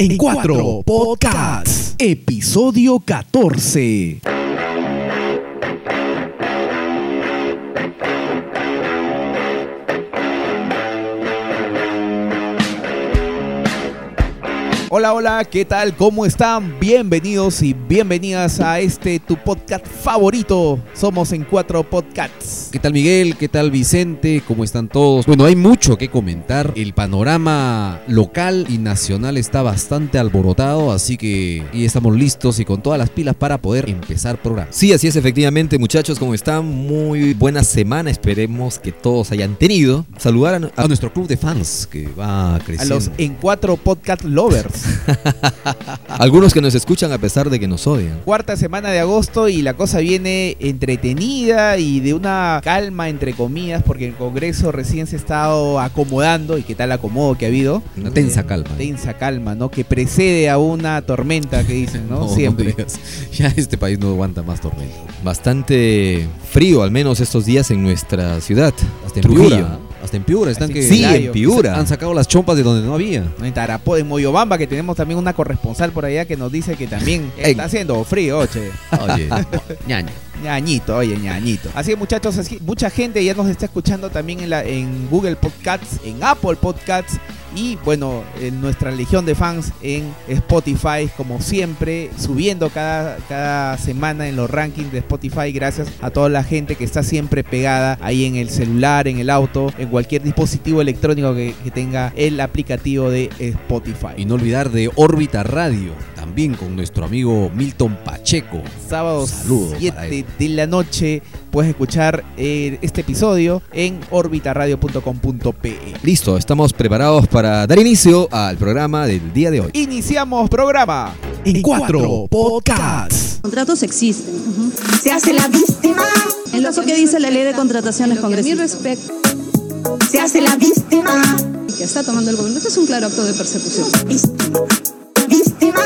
En cuatro podcasts, episodio 14. Hola, hola, ¿qué tal? ¿Cómo están? Bienvenidos y bienvenidas a este tu podcast favorito. Somos en cuatro podcasts. ¿Qué tal Miguel? ¿Qué tal Vicente? ¿Cómo están todos? Bueno, hay mucho que comentar. El panorama local y nacional está bastante alborotado, así que y estamos listos y con todas las pilas para poder empezar programa. Sí, así es, efectivamente, muchachos, ¿cómo están? Muy buena semana, esperemos que todos hayan tenido. Saludar a, A nuestro club de fans que va A creciendo. los en cuatro podcast lovers. algunos que nos escuchan a pesar de que nos odian. Cuarta semana de agosto y la cosa viene entretenida y de una calma entre comillas porque el Congreso recién se ha estado acomodando y qué tal acomodo que ha habido. Una tensa calma. Tensa calma, ¿no? Que precede a una tormenta que dicen, ¿no? No, Siempre. no ya este país no aguanta más tormenta. Bastante frío, al menos esestos días en nuestra ciudad. Hasta en Trujillo. Hasta en Piura están Así que Sí, en Piura. han sacado las chompas de donde no había. ¿no? En Tarapó, en Moyobamba, que tenemos también una corresponsal por allá que nos dice que también Ey. está haciendo frío, oche. Oye, ñaño. Ñañito, oye, ñañito. Así que muchachos, así- mucha gente ya nos está escuchando también en, la, en Google Podcasts, en Apple Podcasts y bueno, en nuestra legión de fans en Spotify, como siempre, subiendo cada, cada semana en los rankings de Spotify, gracias a toda la gente que está siempre pegada ahí en el celular, en el auto, en cualquier dispositivo electrónico que, que tenga el aplicativo de Spotify. Y no olvidar de Órbita Radio, también con nuestro amigo Milton Pacheco. sábado Saludos para 7 él. de la noche puedes escuchar eh, este episodio en orbitaradio.com.pe. Listo, estamos preparados para dar inicio al programa del día de hoy. Iniciamos programa. En cuatro podcasts. Contratos existen. Se hace la víctima, Es lo que dice la ley de contrataciones congresistas. respecta, se hace la víctima, que está tomando el gobierno. Este es un claro acto de persecución. víctima, víctima,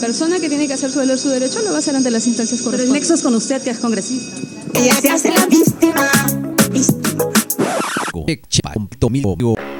persona que tiene que hacer su valer su derecho lo va a hacer ante las instancias correspondientes. Pero el nexo es con usted, que es congresista. ella se hace la víctima, víctima.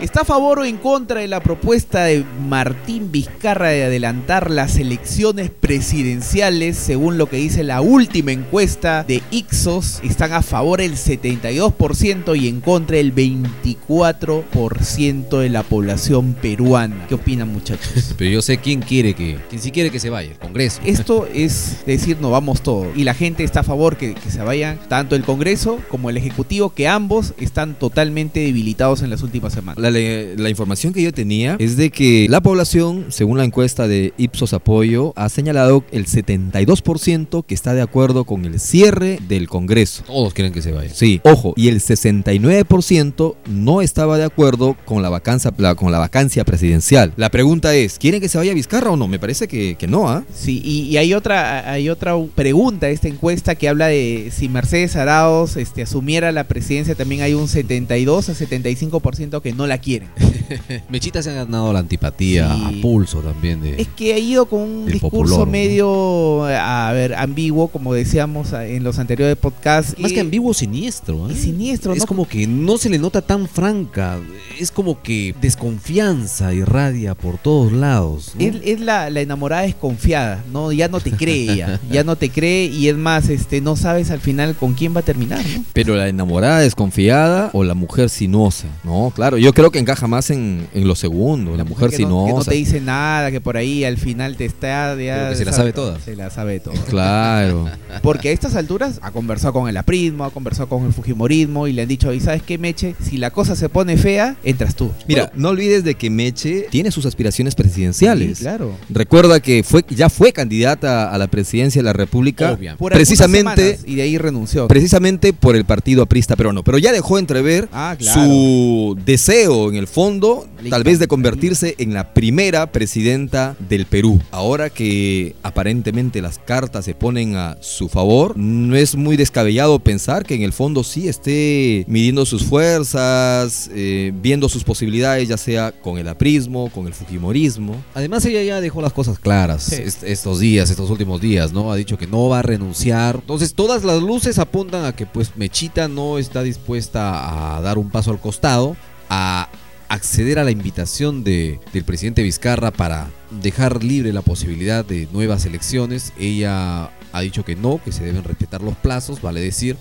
¿Está a favor o en contra de la propuesta de Martín Vizcarra de adelantar las elecciones presidenciales? Según lo que dice la última encuesta de Ixos, están a favor el 72% y en contra el 24% de la población peruana. ¿Qué opinan muchachos? Pero yo sé quién quiere que, quién sí quiere que se vaya, el Congreso. Esto es decir, no vamos todos. Y la gente está a favor que, que se vayan tanto el Congreso como el Ejecutivo, que ambos están totalmente debilitados en las últimas semanas. La, la información que yo tenía es de que la población, según la encuesta de Ipsos Apoyo, ha señalado el 72% que está de acuerdo con el cierre del Congreso. Todos quieren que se vaya. Sí, ojo, y el 69% no estaba de acuerdo con la vacancia, la- con la vacancia presidencial. La pregunta es, ¿quieren que se vaya Vizcarra o no? Me parece que, que no, ¿ah? Sí, y, y hay otra hay otra pregunta de esta encuesta que habla de si Mercedes Arauz este, asumiera la presidencia, también hay un 72 a 75% que no la quieren. Mechita se ha ganado la antipatía Sí. a pulso también de... Es que ha ido con un discurso popular, ¿no? medio, a ver, ambiguo, como decíamos a- en los anteriores podcasts. Más y- que ambiguo, siniestro. ¿eh? y siniestro, Es ¿no? como que no se le nota tan franca. Es como que desconfianza irradia por todos lados. ¿no? Es, es la, la enamorada desconfiada, ¿no? Ya no te cree ella, ya no te cree y es más, este, no sabes al final con quién va a terminar, ¿no? Pero la enamorada desconfiada o la mujer sinuosa. No, claro, yo creo que encaja más en, en lo segundo, la mujer que no, que no te dice nada, que por ahí al final te está... Ya que se la sabe toda. Se la sabe toda. Claro. Porque a estas alturas ha conversado con el aprismo, ha conversado con el fujimorismo y le han dicho, ¿y sabes qué, Meche? Si la cosa se pone fea, entras tú. Mira, no olvides de que Meche tiene sus aspiraciones presidenciales. Sí, claro. Recuerda que fue, ya fue candidata a la presidencia de la República. Por precisamente, y de ahí renunció. precisamente por el partido aprista peruano. Pero ya dejó entrever Ah, claro. su deseo en el fondo, tal vez de convertirse en la primera presidenta del Perú. Ahora que aparentemente las cartas se ponen a su favor, no es muy descabellado pensar que en el fondo sí esté midiendo sus fuerzas, eh, viendo sus posibilidades, ya sea con el aprismo, con el fujimorismo. Además ella ya dejó las cosas claras Sí. est- estos días, estos últimos días, ¿no? Ha dicho que no va a renunciar. Entonces todas las luces apuntan a que pues Mechita no está dispuesta a dar un paso al costado, a acceder a la invitación de, del presidente Vizcarra para dejar libre la posibilidad de nuevas elecciones. Ella ha dicho que no, que se deben respetar los plazos, vale decir,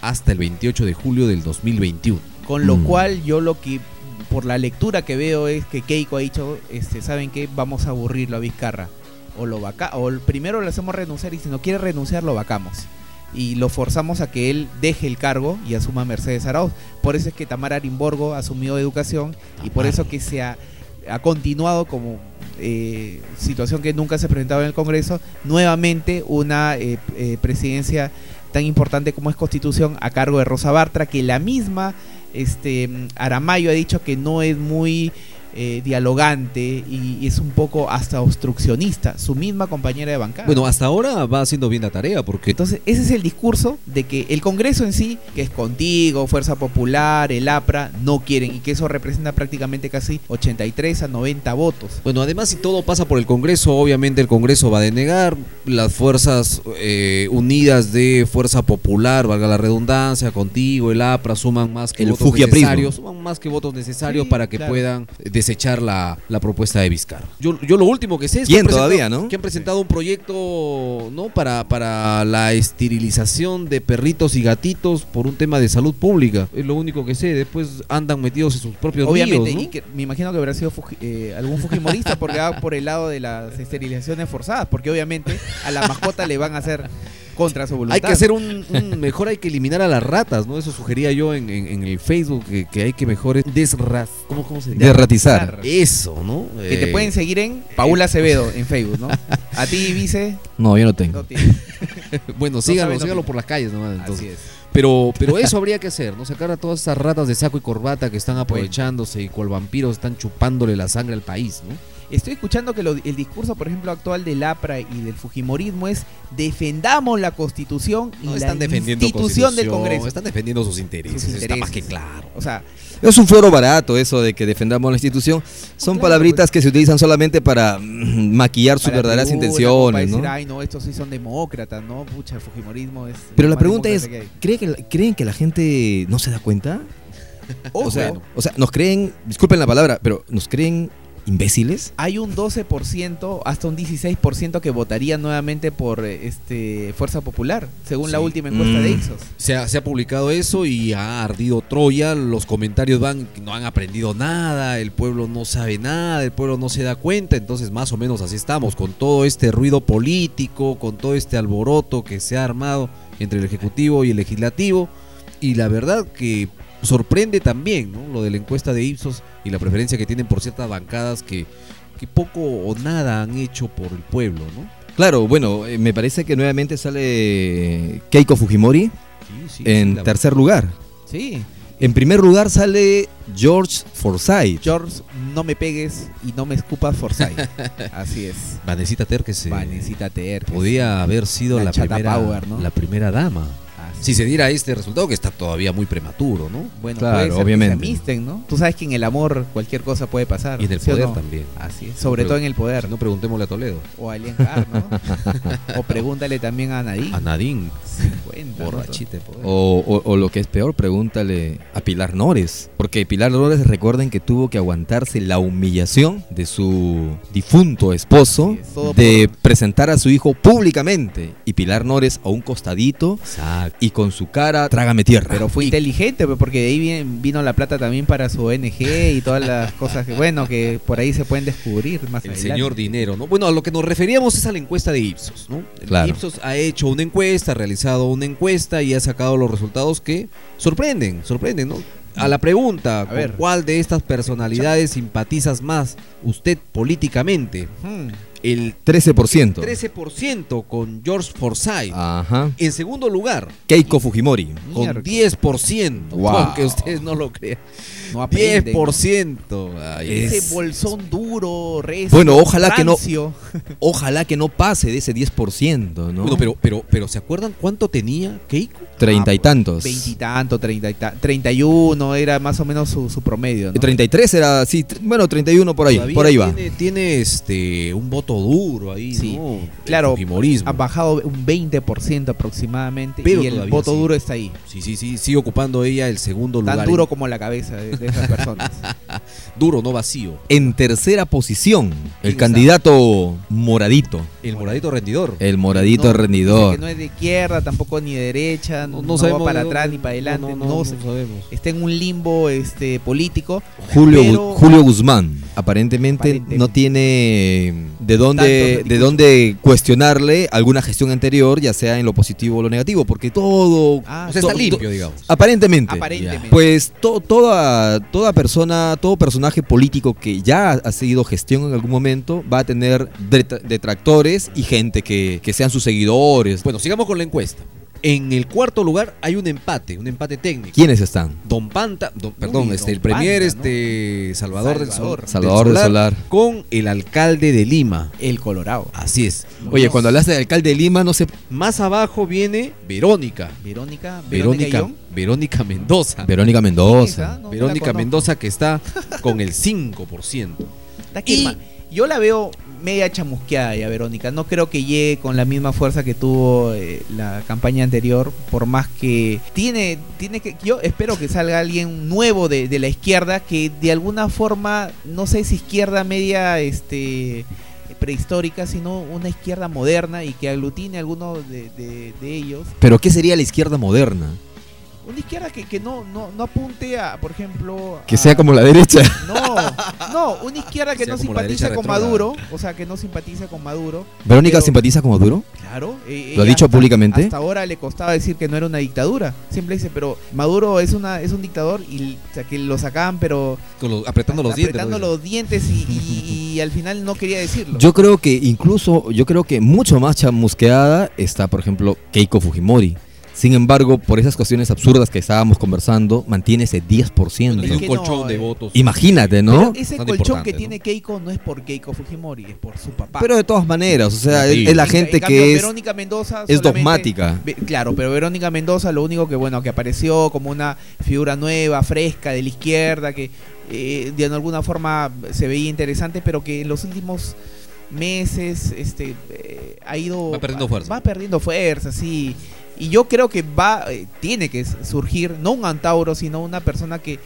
hasta el 28 de julio del 2021. Con lo Mm. cual yo lo que, por la lectura que veo es que Keiko ha dicho, este, ¿saben qué? Vamos a aburrirlo a Vizcarra. O lo vaca o el- primero lo hacemos renunciar y si no quiere renunciar lo vacamos. Y lo forzamos a que él deje el cargo y asuma Mercedes Arauz. Por eso es que Tamara Arimborgo asumió educación y por eso que se ha, ha continuado como eh, situación que nunca se presentaba en el Congreso, nuevamente una eh, eh, presidencia tan importante como es Constitución a cargo de Rosa Bartra, que la misma este Aramayo ha dicho que no es muy eh, dialogante y, y es un poco hasta obstruccionista, su misma compañera de bancada. Bueno, hasta ahora va haciendo bien la tarea porque Entonces, ese es el discurso de que el Congreso en sí, que es contigo, Fuerza Popular, el APRA, no quieren y que eso representa prácticamente casi 83 a 90 votos. Bueno, además si todo pasa por el Congreso, obviamente el Congreso va a denegar, las fuerzas eh, unidas de Fuerza Popular, valga la redundancia, contigo, el APRA, suman más que El votos necesarios, suman más que votos necesarios Sí, para que claro. puedan desechar la, la propuesta de Vizcarra. Yo, yo lo último que sé es que ¿Quién han presentado- todavía, no? que han presentado un proyecto no para, para la esterilización de perritos y gatitos por un tema de salud pública. Es lo único que sé, después andan metidos en sus propios Obviamente, ¿no? y que me imagino que habrá sido fuji- eh, algún fujimorista porque va por el lado de las esterilizaciones forzadas, porque obviamente a la mascota le van a hacer contra su voluntad. Hay que hacer un, un- mejor hay que eliminar a las ratas, ¿no? Eso sugería yo en, en- en el Facebook que, que hay que mejor desras ¿cómo, cómo se dice? Derratizar. Eso, ¿no? Que te Eh, pueden seguir en Paula Acevedo en Facebook, ¿no? A ti, Vice, No, yo no tengo. no. Bueno, síganlo, no síganlo por las calles nomás. Entonces. Así es. Pero, pero eso habría que hacer, ¿no? Sacar a todas esas ratas de saco y corbata que están aprovechándose y cual vampiros están chupándole la sangre al país, ¿no? Estoy escuchando que lo- el discurso, por ejemplo, actual del APRA y del Fujimorismo es defendamos la Constitución y No la están defendiendo institución del Congreso. Están defendiendo sus intereses, Sus está más que claro. O sea, Es un floro barato eso de que defendamos la institución. Son claro, palabritas que se utilizan solamente para mm, maquillar sus para verdaderas tribuna, intenciones, para ¿no? decir, Ay, no, estos sí son demócratas, ¿no? Pucha, el Fujimorismo es. Pero la pregunta es, que hay. ¿creen que, la- ¿creen que la gente no se da cuenta? Ojo, O sea, o sea, nos creen, disculpen la palabra, pero nos creen imbéciles. hay un 12%, hasta un 16% que votaría nuevamente por eh, este Fuerza Popular, según la última encuesta de Mm. Ipsos. Se ha, se ha publicado eso y ha ardido Troya. Los comentarios van no han aprendido nada, el pueblo no sabe nada, el pueblo no se da cuenta. Entonces, más o menos así estamos, con todo este ruido político, con todo este alboroto que se ha armado entre el Ejecutivo y el Legislativo. Y la verdad que sorprende también ¿no? lo de la encuesta de Ipsos y la preferencia que tienen por ciertas bancadas que, que poco o nada han hecho por el pueblo, ¿no? Claro, bueno, eh, me parece que nuevamente sale Keiko Fujimori Sí, sí, en sí, tercer lugar. Sí, En primer lugar sale George Forsyth. George, no me pegues y no me escupas Forsyth. Así es. Vanesita Ter que se Vanesita Ter. podía haber sido La primera, power, ¿no? la primera dama. Si se diera este resultado, que está todavía muy prematuro, ¿no? Bueno, Claro, puede ser obviamente. que se amisten, ¿no? Tú sabes que en el amor cualquier cosa puede pasar. Y en el ¿sí o poder no? también. Así es, sobre Pero- todo en el poder. Si no, preguntémosle a Toledo. O a Alien Carr, ¿no? o pregúntale también a Nadine. A Nadine, 50, ¿no? borrachita de poder. O, o- o lo que es peor, pregúntale a Pilar Nores. Porque Pilar Nores, recuerden que tuvo que aguantarse la humillación de su difunto esposo es, de por- presentar a su hijo públicamente. Y Pilar Nores a un costadito Exacto. y con su cara, trágame tierra. Pero fue Y- inteligente, pues, porque de ahí vin- vino la plata también para su ONG y todas las cosas que, bueno, que por ahí se pueden descubrir más El adelante. señor dinero, ¿no? Bueno, a lo que nos referíamos es a la encuesta de Ipsos, ¿no? Claro. Ipsos ha hecho una encuesta, ha realizado una encuesta y ha sacado los resultados que sorprenden, sorprenden, ¿no? A la pregunta, ¿con ver. cuál de estas personalidades simpatizas más usted políticamente? Hmm. El 13%. 13% con George Forsyth. Ajá. En segundo lugar, Keiko Fujimori. con Miércoles. 10%. Wow. Aunque ustedes no lo crean. No aprenden. 10%. Ay, Es- Ese bolsón duro, recio, Bueno, ojalá que no-. Ojalá que no pase de ese 10%, ¿no? Bueno, pero, pero, pero ¿se acuerdan cuánto tenía Keiko? Treinta y tantos. Veintitanto, treinta y ta- treinta y uno era más o menos su, su promedio, Y ¿no? 33 era, sí, bueno, 31 por ahí, Todavía por ahí va. Tiene, tiene, este, un voto duro ahí, Sí. ¿no? Claro. Ha bajado un 20% aproximadamente Pero y el voto sí. duro está ahí. Sí, sí, sí, sigue ocupando ella el segundo lugar. Tan en- duro como la cabeza de, de esas personas. Duro, no vacío. En tercera posición, el candidato moradito. El moradito rendidor. El moradito No, rendidor. que no es de izquierda, tampoco ni de derecha, no, no va para atrás ni para adelante, no, se- sabemos. está en un limbo este político. Julio, Pero- Julio Guzmán, aparentemente, Aparentemente. no tiene de Tanto dónde, de dónde cuestionarle alguna gestión anterior, ya sea en lo positivo o lo negativo, porque todo... Ah, O sea, está limpio, digamos. Aparentemente. Aparentemente. Pues to- toda, toda persona, todo personaje político que ya ha seguido gestión en algún momento va a tener detra- detractores y gente que, que sean sus seguidores. Bueno, sigamos con la encuesta. En el cuarto lugar hay un empate, un empate técnico. ¿Quiénes están? Don Panta, don- perdón, Uy, este, el premier, Panta, ¿no? este Salvador, del Salvador. Sol, Salvador del Solar. con el alcalde de Lima. El Colorado. Así es. Oye, cuando hablaste del alcalde de Lima, no sé... Más abajo viene Verónica. Verónica, Verónica. Verónica Mendoza. Verónica Mendoza. no, Verónica. Mendoza que está con el 5%. Está que Y- yo la veo media chamusqueada ya, Verónica. No creo que llegue con la misma fuerza que tuvo eh, la campaña anterior, por más que tiene, tiene que, yo espero que salga alguien nuevo de, de la izquierda que de alguna forma, no sé si izquierda media, este prehistórica, sino una izquierda moderna y que aglutine algunos de- de ellos. Pero ¿qué sería la izquierda moderna? Una izquierda que, que no, no, no apunte a, por ejemplo... Que a- sea como la derecha. No, no, una izquierda que no derecha con. Maduro, o sea, que no simpatiza con Maduro. ¿Verónica Pero- simpatiza con Maduro? Claro. eh, ¿Lo ha dicho hasta- públicamente? Hasta ahora le costaba decir que no era una dictadura. Siempre dice, pero Maduro es una es un dictador y o sea, que lo sacaban, pero los- apretando los dientes. apretando los dientes y, y- y al final no quería decirlo. Yo creo que incluso, yo creo que mucho más chamusqueada está, por ejemplo, Keiko Fujimori. Sin embargo, por esas cuestiones absurdas que estábamos conversando, mantiene ese 10%. Y Es un colchón no, de eh. votos. Imagínate, ¿no? Pero ese Bastante colchón que ¿no? tiene Keiko no es por Keiko Fujimori, es por su papá. Pero de todas maneras, o sea, Sí. es, es la En- gente en cambio, que es, Verónica Mendoza es solamente- dogmática. Claro, pero Verónica Mendoza lo único que bueno que apareció como una figura nueva, fresca de la izquierda que eh, de alguna forma se veía interesante, pero que en los últimos meses este eh, ha ido Va perdiendo fuerza. Va perdiendo fuerza, sí. Y yo creo que va eh, tiene que surgir no un antauro, sino una persona que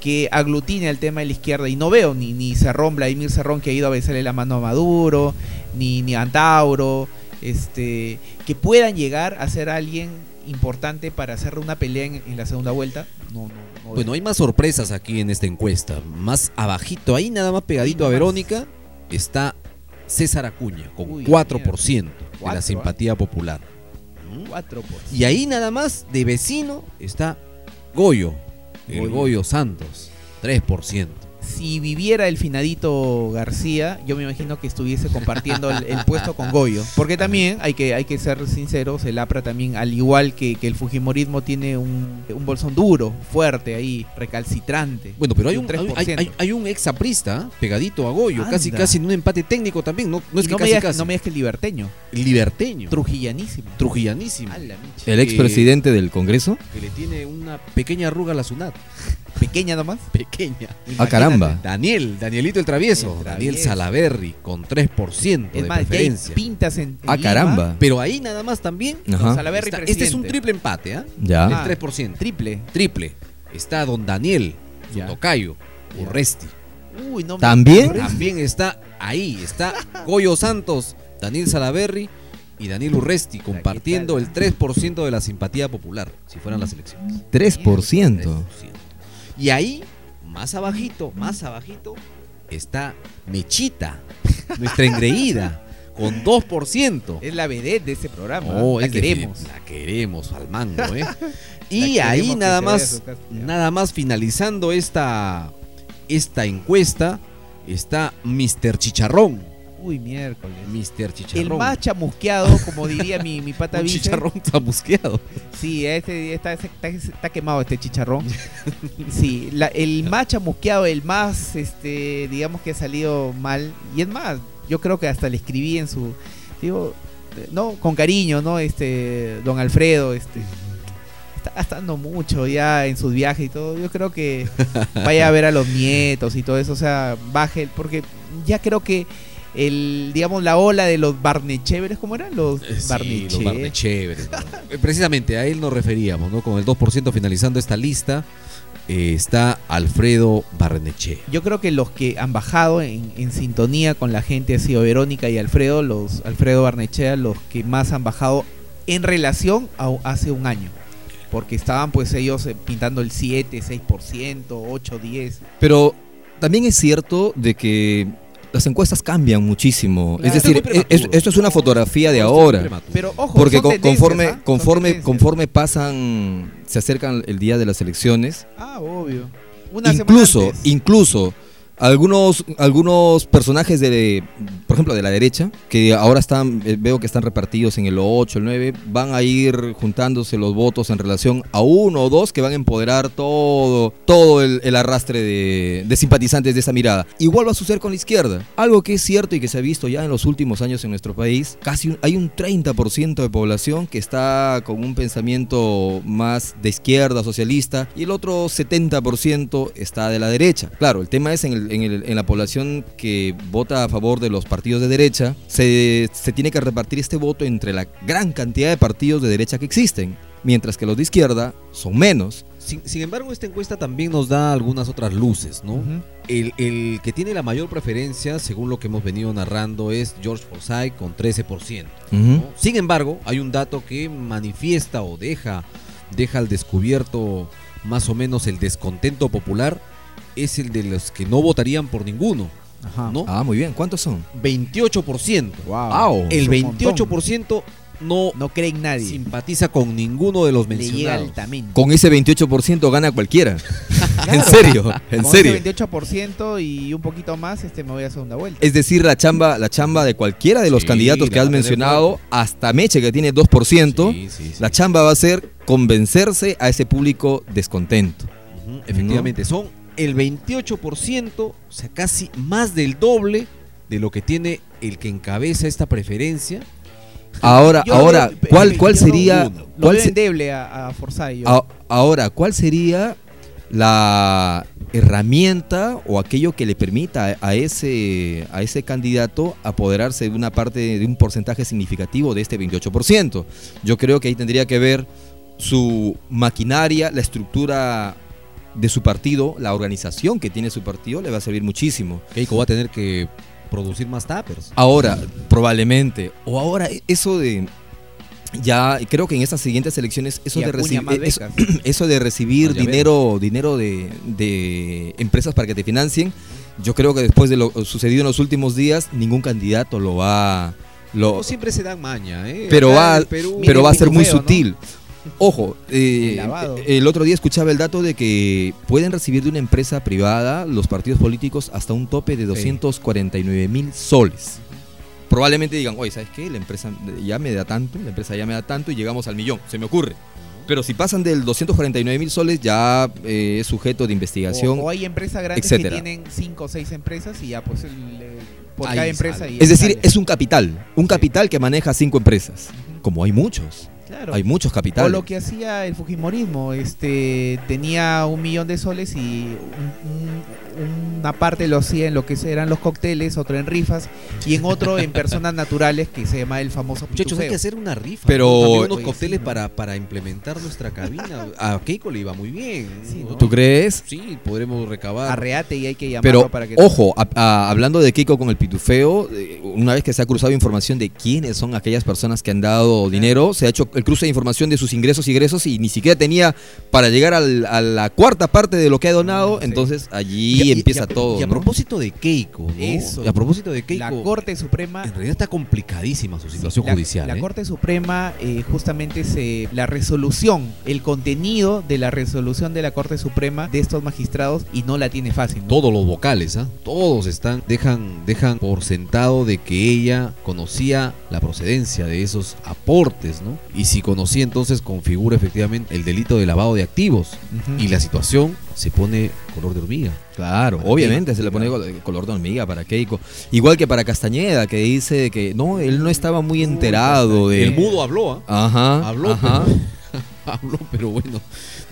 que aglutine el tema de la izquierda y no veo ni ni Cerrón, Vladimir Cerrón que ha ido a besarle la mano a Maduro, ni ni Antauro, este que puedan llegar a ser alguien importante para hacer una pelea en, en la segunda vuelta. No, no, no Bueno, hay más sorpresas aquí en esta encuesta. Más abajito, ahí nada más pegadito a. Verónica, está César Acuña, con Uy, 4% de la simpatía popular. Cuatro por Y ahí nada más de vecino está Goyo, el. Goyo Santos, 3%. Si viviera el finadito García, yo me imagino que estuviese compartiendo el, el puesto con Goyo. Porque también, hay que, hay que ser sinceros, el APRA también, al igual que, que el Fujimorismo, tiene un, un bolsón duro, fuerte ahí, recalcitrante. Bueno, pero hay de un, hay, 3%. hay- hay un ex aprista pegadito a Goyo, casi Anda. casi en un empate técnico también. No, no es Y que no, me digas, casi. no me digas que el liberteño, Liberteño, trujillanísimo. trujillanísimo. El expresidente del Congreso. que le tiene una pequeña arruga a la SUNAT. Pequeña nomás. Pequeña. Ah, caramba. Daniel, Danielito el travieso, El Daniel. Salaberry, con 3% Es de más, ya hay preferencia. pintas en, en Ah, Lima. caramba. Pero ahí nada más también. Ajá. Salaverry está- este es un triple empate, ¿ah? Ya. Ah. El 3%. Triple. Triple. Está don Daniel, su Ya. tocayo, Ya. Urresti. Uy, no me- ¿También? También está ahí, está Goyo Santos, Daniel Salaberry y Daniel Urresti compartiendo ¿qué el 3% de la simpatía popular, si fueran las elecciones. 3%. 3%. Y ahí, más abajito, más abajito, está Mechita, nuestra engreída, con 2%. Es la vedette de ese programa. Oh, la es queremos. La queremos al mango, ¿eh? Y ahí nada más, nada más finalizando esta, esta encuesta, está Mr. Chicharrón. Uy, miércoles. El Chicharrón. más chamusqueado, como diría mi, mi pata Un Vice. chicharrón chamusqueado. Sí, este, está, está, está quemado este chicharrón. Sí, la- el más chamusqueado, el más, este, digamos que ha salido mal. Y es más, yo creo que hasta le escribí en su, digo, no, con cariño, ¿no? Este, don Alfredo, este, está gastando mucho ya en sus viajes y todo. Yo creo que vaya a ver a los nietos y todo eso, o sea, baje, porque ya creo que el, digamos, la ola de los Barnechéveres, ¿cómo eran? Los Eh, Sí, los Barnechéveres, ¿no? Eh, Precisamente a él nos referíamos, ¿no? Con el 2% finalizando esta lista. eh, está Alfredo Barrenechea. Yo creo que los que han bajado en, en sintonía con la gente ha sido Verónica y Alfredo, los Alfredo Barnechea, los que más han bajado en relación a hace un año. Porque estaban pues ellos pintando el 7, 6%, 8, 10. Pero también es cierto de que las encuestas cambian muchísimo. Claro. es decir, es- esto es una fotografía de ahora. Pero ojo, Porque conforme, ¿ah? Conforme, conforme pasan, se acercan el día de las elecciones, Ah, obvio. Una incluso, incluso algunos, algunos personajes de, por ejemplo, de la derecha, que ahora están, eh, veo que están repartidos en el 8, el 9, van a ir juntándose los votos en relación a uno o dos que van a empoderar todo, todo el, arrastre de, de simpatizantes de esa mirada. Igual va a suceder con la izquierda. Algo que es cierto y que se ha visto ya en los últimos años en nuestro país, casi un- hay un 30% de población que está con un pensamiento más de izquierda, socialista, y el otro 70% está de la derecha. Claro, el tema es en, el- en el- en la población que vota a favor de los partidos de derecha, se, se tiene que repartir este voto entre la gran cantidad de partidos de derecha que existen, mientras que los de izquierda son menos. Sin, sin embargo, esta encuesta también nos da algunas otras luces, ¿no? El, el que tiene la mayor preferencia, según lo que hemos venido narrando, es George Forsyth con 13%. ¿no? Sin embargo, hay un dato que manifiesta o deja, deja al descubierto más o menos el descontento popular, es el de los que no votarían por ninguno, Ajá. ¿no? Ah, muy bien. ¿Cuántos son? 28%. Wow. El Es un montón. 28% no, No cree en nadie. simpatiza con ninguno de los mencionados. Con ese 28% gana cualquiera. en serio, en Con serio. ese 28% y un poquito más, este me voy a segunda vuelta. Es decir, la chamba, la chamba de cualquiera de los Sí, candidatos que has mencionado, hasta Meche que tiene 2%, Sí, sí, sí. la chamba va a ser convencerse a ese público descontento. Efectivamente, son el 28%, o sea, casi más del doble de lo que tiene el que encabeza esta preferencia. Ahora, Yo ahora, veo- ¿cuál, cuál sería, cuál se- endeble a, a Forsyth, yo. a- ahora, cuál sería la herramienta o aquello que le permita a ese, a ese candidato apoderarse de una parte, de un porcentaje significativo de este 28%? Yo creo que ahí tendría que ver su maquinaria, la estructura de su partido, la organización que tiene su partido, le va a servir muchísimo. Keiko va a tener que producir más tappers. Ahora, probablemente, o ahora eso de ya creo que en estas siguientes elecciones eso de eso, de recibir Ah, dinero dinero de, de empresas para que te financien, yo creo que después de lo sucedido en los últimos días ningún candidato lo va lo No siempre se dan maña, ¿eh? pero Acá va Perú- pero va a ser muy ¿no? Ojo, eh, El otro día escuchaba el dato de que pueden recibir de una empresa privada los partidos políticos hasta un tope de 249 mil soles. Probablemente digan, oye, ¿sabes qué? La empresa ya me da tanto, la empresa ya me da tanto y llegamos al millón, se me ocurre. Pero si pasan del 249 mil soles ya eh, es sujeto de investigación. O, o hay empresas grandes etcétera. que tienen 5 o 6 empresas y ya pues el, por Ahí cada empresa. y es decir, sale. es un capital, un capital que maneja cinco empresas. Como hay muchos, Claro. hay muchos O capitales. lo que hacía el Fujimorismo, este tenía un millón de soles y un- un- una parte lo hacía en lo que eran los cócteles, otro en rifas y en otro en personas naturales que se llama el famoso Muchachos, hay que hacer una rifa. Pero- ¿no? Unos Oye, cócteles sí, ¿no? para, para implementar nuestra cabina. A Keiko le iba muy bien. Sí, ¿no? ¿Tú crees? Sí, podremos recabar. Arreate y hay que llamarlo Pero, para que ojo, a- a- hablando de Keiko con el pitufeo, eh, una vez que se ha cruzado información de quiénes son aquellas personas que han dado dinero, se ha hecho el cruce de información de sus ingresos y egresos y ni siquiera tenía para llegar al- a la cuarta parte de lo que ha donado, Sí. entonces allí Y empieza y a- todo. Y a ¿no? propósito de Keiko, ¿no? Eso. Y a propósito de Keiko, la Corte Suprema en realidad está complicadísima su situación la, judicial. la ¿eh? Corte Suprema eh, justamente se la resolución, el contenido de la resolución de la Corte Suprema de estos magistrados y no la tiene fácil. ¿no? Todos los vocales, ¿ah? Todos están, dejan, dejan por sentado de que ella conocía la procedencia de esos aportes, ¿no? Y si conocía, entonces configura efectivamente el delito de lavado de activos. Y la situación se pone color de hormiga. Claro, obviamente se le pone claro. color de hormiga para Keiko. Igual que para Castañeda, que dice que no, él no estaba muy enterado de... El mudo habló, ¿ah? Ajá, Habló, ajá. Pablo, pero bueno,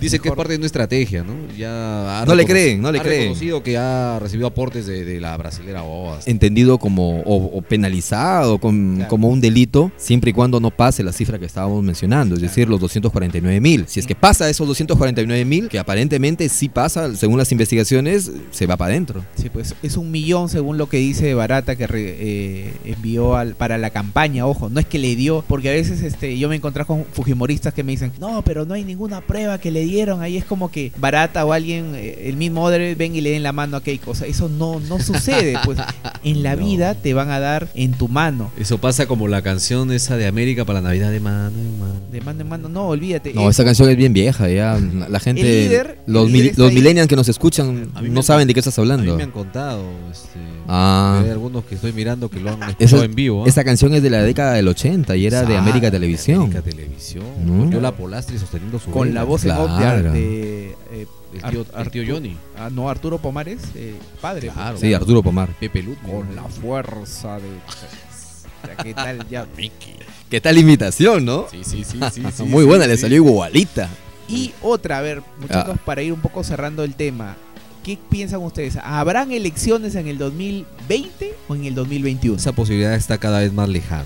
dice que es parte de una estrategia, ¿no? Ya ha No le creen, no le ha creen. reconocido que ha recibido aportes de, de la brasilera Boas. entendido como o, o penalizado con- Claro. como un delito siempre y cuando no pase la cifra que estábamos mencionando, es decir, los 249 mil. Si es que pasa esos 249 mil, que aparentemente sí pasa, según las investigaciones, se va para adentro. Sí, pues es un millón según lo que dice Barata que re- eh, envió al, para la campaña, ojo, no es que le dio, porque a veces este, yo me encontré con fujimoristas que me dicen, no, pero no hay ninguna prueba que le dieron, ahí es como que Barata o alguien, eh, el mismo Odebrecht, ven y le den la mano a Keiko, o sea, eso no, no sucede, pues en la No. vida te van a dar en tu mano. Eso pasa como la canción esa de América para la Navidad de mano en mano. De mano en mano, no, olvídate. No, Eh, esa canción es bien vieja, ya la gente, El líder- los, mil- los millennials que nos escuchan A no saben de qué estás A mí hablando. me han contado, este, Ah. hay algunos que estoy mirando que lo han Esa- escuchado en vivo. ¿ah? Esta canción es de la década del 80 y era de Ah, América Televisión. América Televisión. ¿No? Con Yola Polastri sosteniendo su con vela. la voz en off Claro. de, eh, El tío, Ar- tío Artu- Johnny. ah, no, Arturo Pomares, eh, padre. Claro. Sí, Arturo Pomar. Pepe Lut. Con la fuerza de... O sea, ¿Qué tal? Ya. ¿Qué tal imitación, no? Sí, sí, sí. sí, sí, Muy sí, buena, sí. le salió igualita. Y otra, a ver, muchachos, Ah. para ir un poco cerrando el tema. ¿Qué piensan ustedes? ¿Habrán elecciones en el 2020 o en el 2021? Esa posibilidad está cada vez más lejana.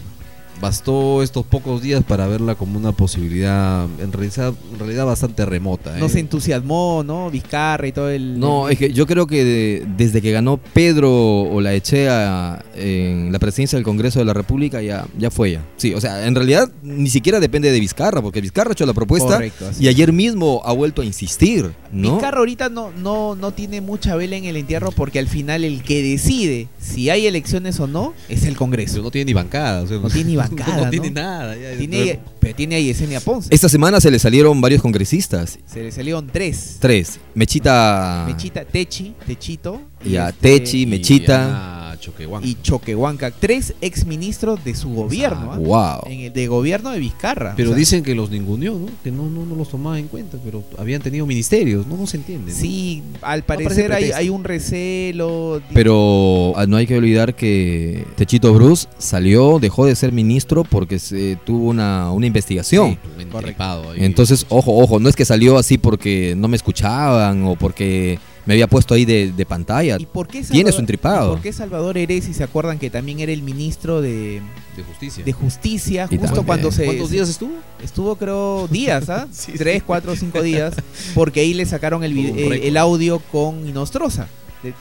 Bastó estos pocos días para verla como una posibilidad en realidad, en realidad bastante remota. No ¿eh? se entusiasmó, ¿no? Vizcarra y todo el... No, es que yo creo que de- desde que ganó Pedro Olaechea en la presidencia del Congreso de la República ya, ya fue ya. Sí, o sea, en realidad ni siquiera depende de Vizcarra, porque Vizcarra ha hecho la propuesta Correcto, y ayer mismo ha vuelto a insistir, ¿no? Vizcarra ahorita no, no, no tiene mucha vela en el entierro porque al final el que decide si hay elecciones o no es el Eso Congreso. no tiene ni bancada. o sea, No tiene ni bancada, No, ¿no? tiene nada. ya- Tiene, pero tiene a Yesenia Ponce. Esta semana se le salieron varios congresistas. Se le salieron tres. Tres. Mechita. Mechita, Techi, Techito. Y a este, Techi, y Mechita. Choquehuanca. y Choquehuanca. Tres exministros de su gobierno. ¿ah? Wow. En el de gobierno de Vizcarra. Pero O sea, dicen que los ninguneó, ¿no? Que no, no, no los tomaba en cuenta, pero habían tenido ministerios, ¿no? No se entiende. ¿no? Sí, al parece parecer hay, un recelo. Pero ah, no hay que olvidar que Techito Bruce salió, dejó de ser ministro porque se tuvo una, una investigación. Un ahí. Entonces, ojo, ojo, no es que salió así porque no me escuchaban o porque me había puesto ahí de, de pantalla. ¿Y por qué Tiene Salvador- su entripado. ¿y ¿Por qué Salvador Eresi se acuerdan que también era el ministro de, de justicia. de Justicia? Y Justo también. cuando se. ¿Cuántos días estuvo? Estuvo, creo, días, ¿ah? Sí, Tres, sí. cuatro, cinco días. Porque ahí le sacaron el, Un el audio con Inostroza.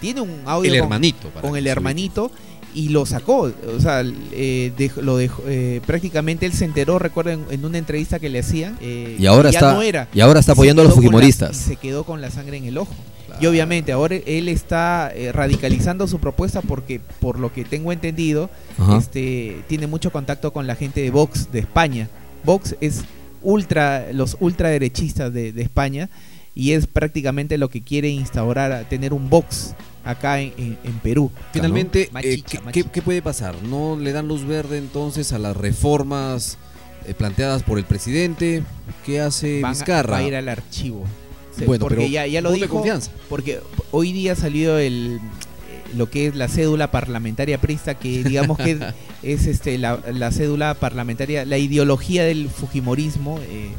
Tiene un audio El con, hermanito. para con que el hermanito y lo sacó. O sea, eh, dej- lo dejó, eh, prácticamente él se enteró, recuerdo, en, en una entrevista que le hacían. eh, Y ahora está- no era. Y ahora está apoyando a los la- fujimoristas. y se quedó con la sangre en el ojo. Y obviamente ahora él está eh, radicalizando su propuesta porque, por lo que tengo entendido, Ajá. este tiene mucho contacto con la gente de Vox de España. Vox es ultra, los ultraderechistas de, de España y es prácticamente lo que quiere instaurar, a tener un Vox acá en, en- en Perú. Finalmente, eh, Machicha, ¿qué, machicha. qué- qué puede pasar? ¿No le dan luz verde entonces a las reformas eh, planteadas por el presidente? ¿Qué hace Van a- Vizcarra? va a ir al archivo. Bueno, porque pero ya, ya lo de dijo. confianza. Porque hoy día salió el eh, lo que es la cédula parlamentaria prista, que digamos que es, es, este la, la cédula parlamentaria, la ideología del fujimorismo eh,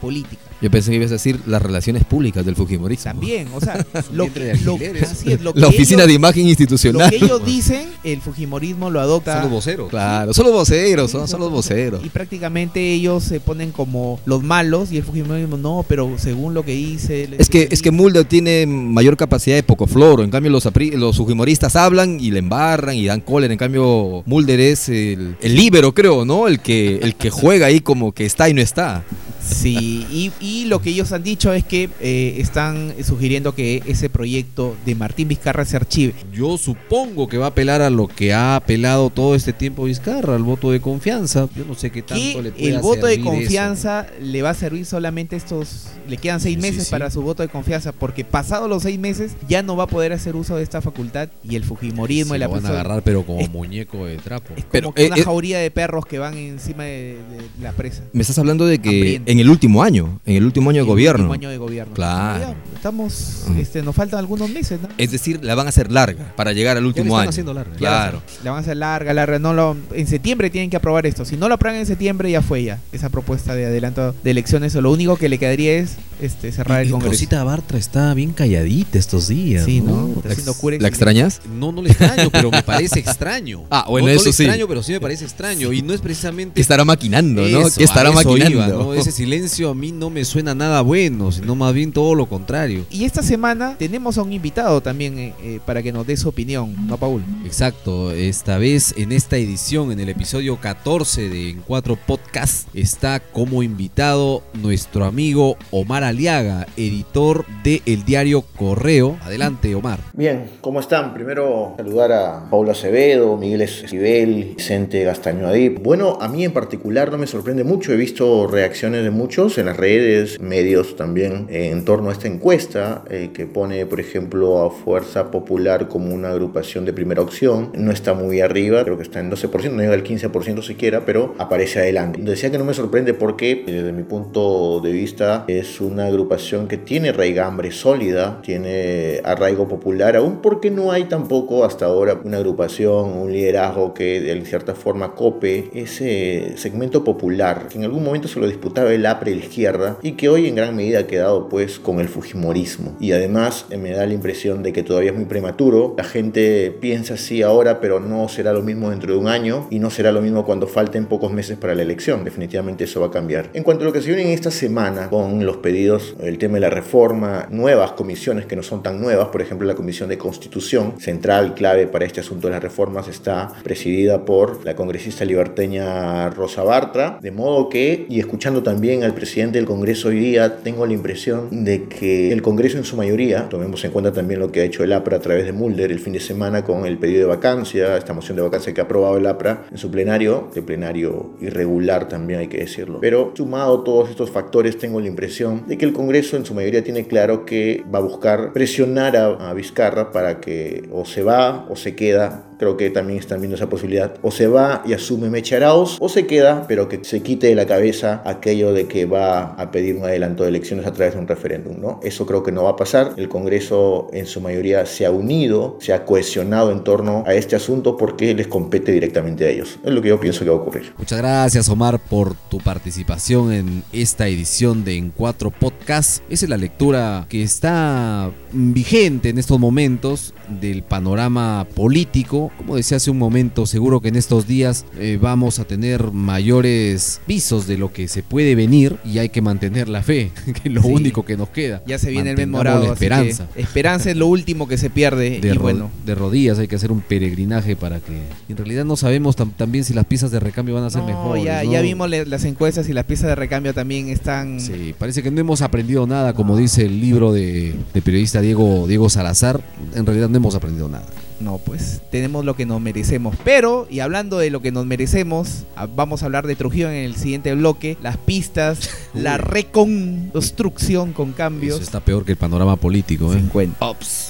política. Yo pensé que ibas a decir las relaciones públicas del fujimorismo. También, o sea, lo, que- lo- alquileres. así es, lo que La oficina ellos- de imagen Lo institucional. que ellos dicen, el fujimorismo lo adopta. Son los voceros. Claro, son los voceros, son, son los voceros. Y prácticamente ellos se ponen como los malos y el fujimorismo no, pero según lo que dice... Es que, es que Mulder tiene mayor capacidad de poco floro. En cambio, los, apri- los fujimoristas hablan y le embarran y dan cólera. En cambio, Mulder es el, el líbero, creo, ¿no? El que, el que juega ahí como que está y no está. Sí, y, y lo que ellos han dicho es que eh, están sugiriendo que ese proyecto de Martín Vizcarra se archive. Yo supongo que va a apelar a lo que ha apelado todo este tiempo Vizcarra, al voto de confianza. Yo no sé qué tanto Que le puede el voto de eso. confianza le va a servir solamente estos... Le quedan seis Sí, meses sí. para su voto de confianza, porque pasados los seis meses ya no va a poder hacer uso de esta facultad y el fujimorismo Se y la lo van a agarrar, pero como es- muñeco de trapo. Es como Pero, que eh, una eh, jauría de perros que van encima de, de la presa. Me estás hablando de que. En el último año, en el último año de el gobierno. último año de gobierno. Claro. Ya, estamos, este, nos faltan algunos meses, ¿no? Es decir, la van a hacer larga para llegar al Ya le último están año. haciendo larga. Claro. La van a hacer larga, larga. No lo, en septiembre tienen que aprobar esto. Si no lo aprueban en septiembre, ya fue ya. Esa propuesta de adelanto de elecciones. Lo único que le quedaría es este, cerrar Y- el y Congreso. Rosita Bartra está bien calladita estos días. Sí, ¿no? Está ¿La, ¿la extrañas? No, no le extraño, pero me parece extraño. Ah, bueno, no, no eso le sí. extraño, pero sí me parece extraño. Y no es precisamente. Que estará maquinando, ¿no? Eso, que estará maquinando. iba, ¿no? Ese silencio a mí no me suena nada bueno, sino más bien todo lo contrario. Y esta semana tenemos a un invitado también eh, eh, para que nos dé su opinión, ¿no, Paul? Exacto, esta vez en esta edición, en el episodio 14 de En Cuatro Podcast, está como invitado nuestro amigo Omar Aliaga, editor de el diario Correo. Adelante, Omar. Bien, ¿cómo están? Primero saludar a Paula Acevedo, Miguel Esquivel, Vicente Gastaño Adip. Bueno, a mí en particular no me sorprende mucho, he visto reacciones de muchos en las redes, medios también, eh, en torno a esta encuesta eh, que pone, por ejemplo, a Fuerza Popular como una agrupación de primera opción. No está muy arriba, creo que está en 12%, no llega al 15% siquiera, pero aparece adelante. Decía que no me sorprende porque, eh, desde mi punto de vista, es una agrupación que tiene raigambre sólida, tiene arraigo popular, aún porque no hay tampoco hasta ahora una agrupación, un liderazgo que de cierta forma cope ese segmento popular, que en algún momento se lo disputaba el la izquierda, y que hoy en gran medida ha quedado pues con el Fujimorismo. Y además eh, me da la impresión de que todavía es muy prematuro, la gente piensa así ahora, pero no será lo mismo dentro de un año, y no será lo mismo cuando falten pocos meses para la elección, definitivamente eso va a cambiar. En cuanto a lo que se viene en esta semana con los pedidos, el tema de la reforma, nuevas comisiones que no son tan nuevas, por ejemplo la Comisión de Constitución, central, clave para este asunto de las reformas, está presidida por la congresista liberteña Rosa Bartra, de modo que, y escuchando también al presidente del Congreso hoy día, tengo la impresión de que el Congreso en su mayoría, tomemos en cuenta también lo que ha hecho el APRA a través de Mulder el fin de semana con el pedido de vacancia, esta moción de vacancia que ha aprobado el APRA en su plenario, de plenario irregular también hay que decirlo. Pero sumado todos estos factores, tengo la impresión de que el Congreso en su mayoría tiene claro que va a buscar presionar a, a Vizcarra para que o se va o se queda. Creo que también están viendo esa posibilidad. O se va y asume Mecharaos, o se queda, pero que se quite de la cabeza aquello de que va a pedir un adelanto de elecciones a través de un referéndum. ¿no? Eso creo que no va a pasar. El Congreso en su mayoría se ha unido, se ha cohesionado en torno a este asunto porque les compete directamente a ellos. Es lo que yo pienso que va a ocurrir. Muchas gracias Omar por tu participación en esta edición de En Cuatro Podcast. Esa es la lectura que está vigente en estos momentos del panorama político. Como decía hace un momento, seguro que en estos días eh, vamos a tener mayores visos de lo que se puede venir y hay que mantener la fe, que es lo Sí. único que nos queda. Ya se viene el memorado. la esperanza. esperanza es lo último que se pierde. de, y bueno, de rodillas hay que hacer un peregrinaje para que en realidad no sabemos tam- también si las piezas de recambio van a ser no, mejores ya, ¿no? ya vimos las encuestas y las piezas de recambio también están. Sí, parece que no hemos aprendido nada, como dice el libro de, de periodista Diego, Diego Salazar. En realidad no hemos aprendido nada. No, pues tenemos lo que nos merecemos. Pero, y hablando de lo que nos merecemos, a- vamos a hablar de Trujillo en el siguiente bloque. Las pistas, la reconstrucción con cambios. Eso está peor que el panorama político. ¿eh? 50.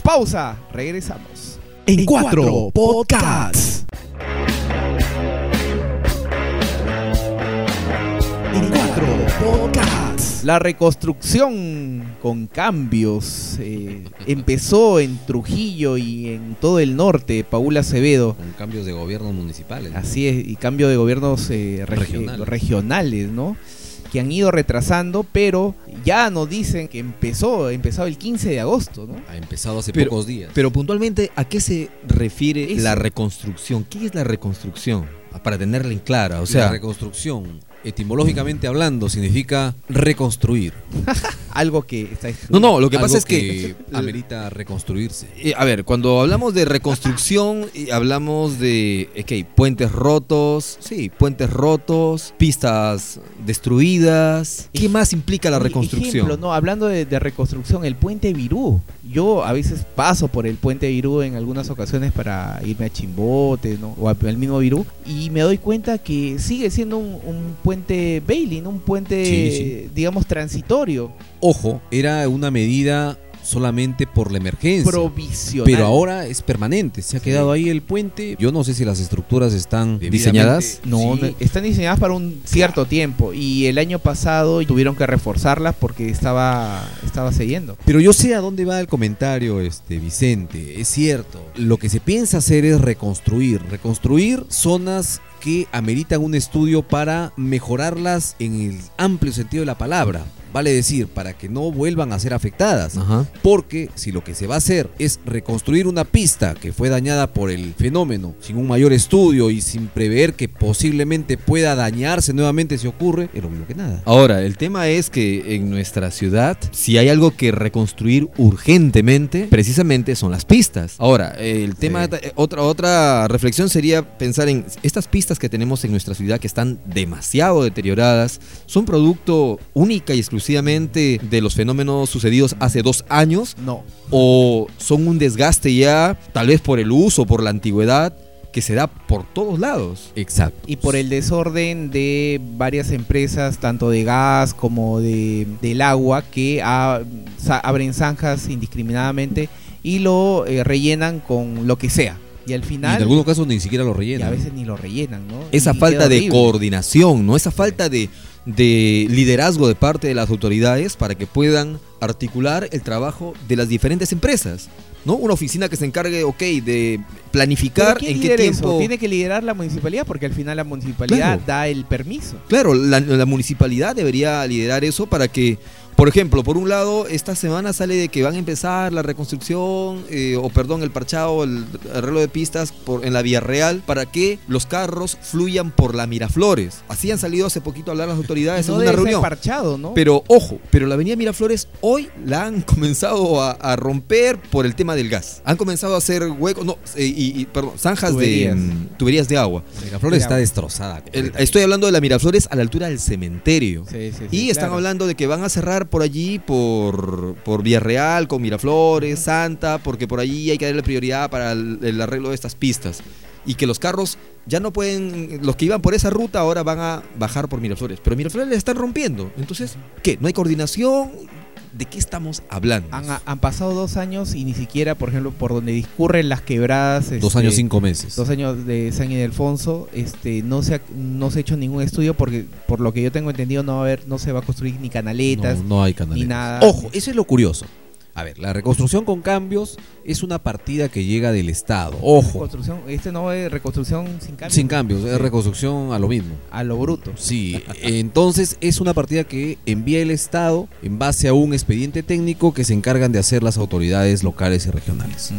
Pausa, regresamos. En cuatro podcasts. En cuatro podcasts. La reconstrucción con cambios eh, empezó en Trujillo y en todo el norte, Paula Acevedo. Con cambios de gobiernos municipales. ¿no? Así es, y cambio de gobiernos eh, regi- Regionales. regionales, ¿no? Que han ido retrasando, pero ya nos dicen que empezó, empezó el 15 de agosto, ¿no? Ha empezado hace Pero- pocos días. Pero puntualmente, ¿a qué se refiere Eso. la reconstrucción? ¿Qué es la reconstrucción? Para tenerla en clara, o la sea, reconstrucción, etimológicamente hablando, significa reconstruir. Algo que está no, no, lo que pasa es que, amerita reconstruirse. Eh, a ver, cuando hablamos de reconstrucción, y hablamos de ok, puentes rotos, sí, puentes rotos, pistas destruidas. ¿Qué más implica la reconstrucción? Ejemplo, no, hablando de, de reconstrucción, el puente Virú. Yo a veces paso por el puente Virú en algunas ocasiones para irme a Chimbote, ¿no? O al mismo Virú. Y me doy cuenta que sigue siendo un, un puente Bailey, ¿no? Un puente, Sí, sí. digamos, transitorio. Ojo, era una medida solamente por la emergencia. Provisional. Pero ahora es permanente, se ha quedado ahí el puente. Yo no sé si las estructuras están ¿Diseñadas? debidamente- No, Sí. no, están diseñadas para un cierto tiempo y el año pasado tuvieron que reforzarlas porque estaba estaba cediendo. Pero yo sé a dónde va el comentario, este Vicente. Es cierto. Lo que se piensa hacer es reconstruir, reconstruir zonas que ameritan un estudio para mejorarlas en el amplio sentido de la palabra. Vale decir, para que no vuelvan a ser afectadas. Ajá. Porque si lo que se va a hacer es reconstruir una pista que fue dañada por el fenómeno sin un mayor estudio y sin prever que posiblemente pueda dañarse nuevamente si ocurre, es lo mismo que nada. Ahora, el tema es que en nuestra ciudad, si hay algo que reconstruir urgentemente, precisamente son las pistas. Ahora, el tema, eh, otra, otra reflexión sería pensar en estas pistas que tenemos en nuestra ciudad que están demasiado deterioradas, son producto única y exclusivamente de los fenómenos sucedidos hace dos años No. o son un desgaste ya, tal vez por el uso, por la antigüedad, que se da por todos lados. Exacto. Y por el desorden de varias empresas, tanto de gas como de, del agua, que sa- abren zanjas indiscriminadamente y lo eh, rellenan con lo que sea. Y al Y final, en algunos casos ni siquiera lo y rellenan. a veces ni lo rellenan, ¿no? esa Y falta de horrible. coordinación, ¿no? Esa falta de, de liderazgo de parte de las autoridades para que puedan articular el trabajo de las diferentes empresas. ¿No? Una oficina que se encargue, ok, de planificar ¿quién en qué lidera eso? tiempo. Tiene que liderar la municipalidad porque al final la municipalidad Claro. da el permiso. Claro, la, la municipalidad debería liderar eso para que, por ejemplo, por un lado, esta semana sale de que van a empezar la reconstrucción, eh, o perdón, el parchado, el arreglo de pistas por, en la Vía Real, para que los carros fluyan por la Miraflores. Así han salido hace poquito a hablar las autoridades no en una debe ser reunión. parchado, ¿no? Pero ojo, pero la avenida Miraflores hoy la han comenzado a, a romper por el tema del gas. Han comenzado a hacer huecos, no, eh, y, y, perdón, zanjas Tuberías. de mm, tuberías de agua. Miraflores Mira, está destrozada. El- estoy hablando de la Miraflores a la altura del cementerio. Sí, sí, sí, Y están claro. hablando de que van a cerrar por allí, por, por Villarreal, con Miraflores, Santa, porque por allí hay que darle prioridad para el, el arreglo de estas pistas. Y que los carros ya no pueden, los que iban por esa ruta ahora van a bajar por Miraflores. Pero Miraflores le están rompiendo. Entonces, ¿qué? ¿No hay coordinación? ¿De qué estamos hablando? Han, han pasado dos años y ni siquiera, por ejemplo, por donde discurren las quebradas. Dos este, años, cinco meses. Dos años de San Ildefonso, este, no se ha, no se ha hecho ningún estudio porque, por lo que yo tengo entendido, no va a haber, no se va a construir ni canaletas, No, no hay canales. ni nada. Ojo, eso es lo curioso. A ver, la reconstrucción con cambios es una partida que llega del Estado. Ojo, Construcción, este no es reconstrucción sin cambios. sin cambios, es reconstrucción a lo mismo. A lo bruto. Sí, entonces es una partida que envía el Estado en base a un expediente técnico que se encargan de hacer las autoridades locales y regionales.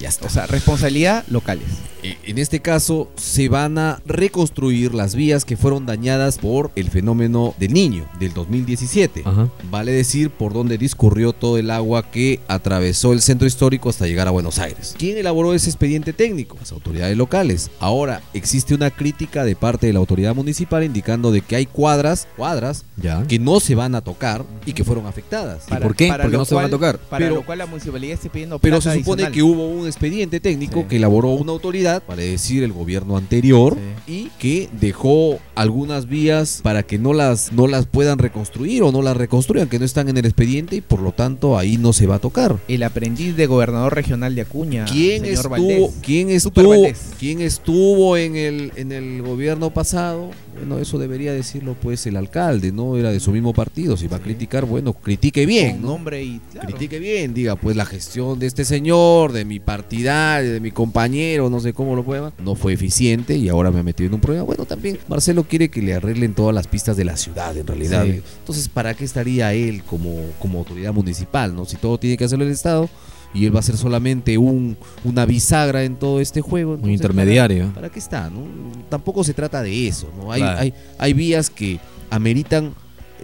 Ya está. O sea, responsabilidad locales. Eh, En este caso se van a reconstruir las vías que fueron dañadas por el fenómeno del niño del 2017. Ajá. Vale decir por donde discurrió todo el agua que atravesó el centro histórico hasta llegar a Buenos Aires. ¿Quién elaboró ese expediente técnico? Las autoridades locales. Ahora, existe una crítica de parte de la autoridad municipal indicando de que hay cuadras, cuadras Ya. que no se van a tocar y que fueron afectadas. ¿Y por qué? Porque no se van a tocar. Para Pero- lo cual la municipalidad esté pidiendo Pero se supone adicional. que hubo un expediente técnico Sí. que elaboró una autoridad, vale decir el gobierno anterior, Sí. y que dejó algunas vías para que no las, no las puedan reconstruir o no las reconstruyan, que no están en el expediente y por lo tanto ahí no se va a tocar. El aprendiz de gobernador regional de Acuña, ¿Quién señor estuvo, Valdés. ¿quién estuvo, quién estuvo en el, en el gobierno pasado? Bueno, eso debería decirlo pues el alcalde, ¿no? Era de su mismo partido. Si va a criticar, bueno, critique bien, Con ¿no? nombre y claro. critique bien, diga, pues la gestión de este señor, de mi partidario, de mi compañero, no sé cómo lo pueda, no fue eficiente y ahora me ha metido en un problema. Bueno, también Marcelo quiere que le arreglen todas las pistas de la ciudad, en realidad. Sí. Entonces, ¿para qué estaría él como, como autoridad municipal, no? Si todo tiene que hacerlo el Estado y él va a ser solamente un, una bisagra en todo este juego. Un intermediario. ¿Para, para qué está? No? Tampoco se trata de eso, ¿no? Hay, Claro. hay, hay vías que ameritan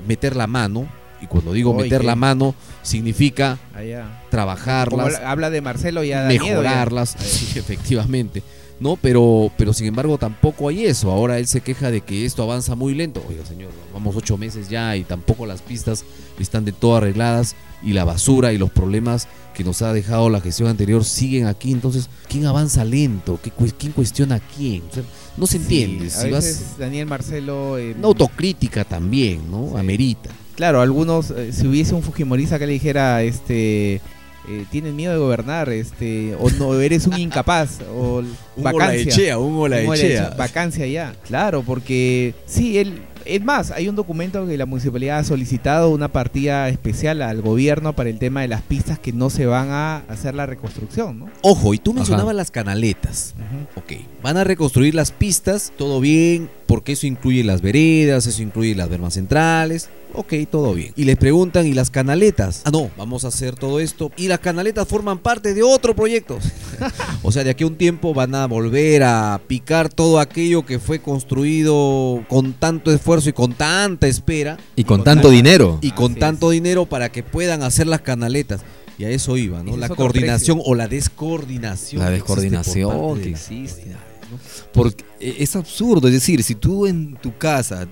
meter la mano. Y cuando digo meter ¿qué? la mano, significa Allá. Como trabajarlas, habla- habla de Marcelo ya da miedo, ya. mejorarlas, sí, efectivamente. No, pero, pero sin embargo tampoco hay eso. Ahora él se queja de que esto avanza muy lento. Oiga, señor, vamos ocho meses ya y tampoco las pistas están de todo arregladas y la basura y los problemas que nos ha dejado la gestión anterior siguen aquí. Entonces, ¿quién avanza lento? ¿Qué, cu- ¿Quién cuestiona a quién? O sea, no se entiende. Sí, a si veces vas, Daniel Marcelo... eh, una autocrítica también, ¿no? Sí. Amerita. Claro, algunos, eh, si hubiese un Fujimorista que le dijera, este, eh, tienen miedo de gobernar, este, o no eres un incapaz, o Un vacancia. Olaechea, un Olaechea. Vacancia ya. Claro, porque sí, él. Es más, hay un documento que la municipalidad ha solicitado una partida especial al gobierno para el tema de las pistas que no se van a hacer la reconstrucción, ¿no? Ojo, y tú mencionabas Ajá. las canaletas. Ujú. Ok, van a reconstruir las pistas, todo bien, porque eso incluye las veredas, eso incluye las vermas centrales. Ok, todo bien. Y les preguntan, ¿y las canaletas? Ah, no, vamos a hacer todo esto. Y las canaletas forman parte de otro proyecto. o sea, de aquí a un tiempo van a volver a picar todo aquello que fue construido con tanto esfuerzo y con tanta espera Y con Con tanto dinero. y con Así tanto dinero para que puedan hacer las canaletas. Y a eso iba, ¿no? Es La coordinación o la descoordinación. La que existe por descoordinación que existe. Porque eh, es absurdo, es decir, si tú en tu casa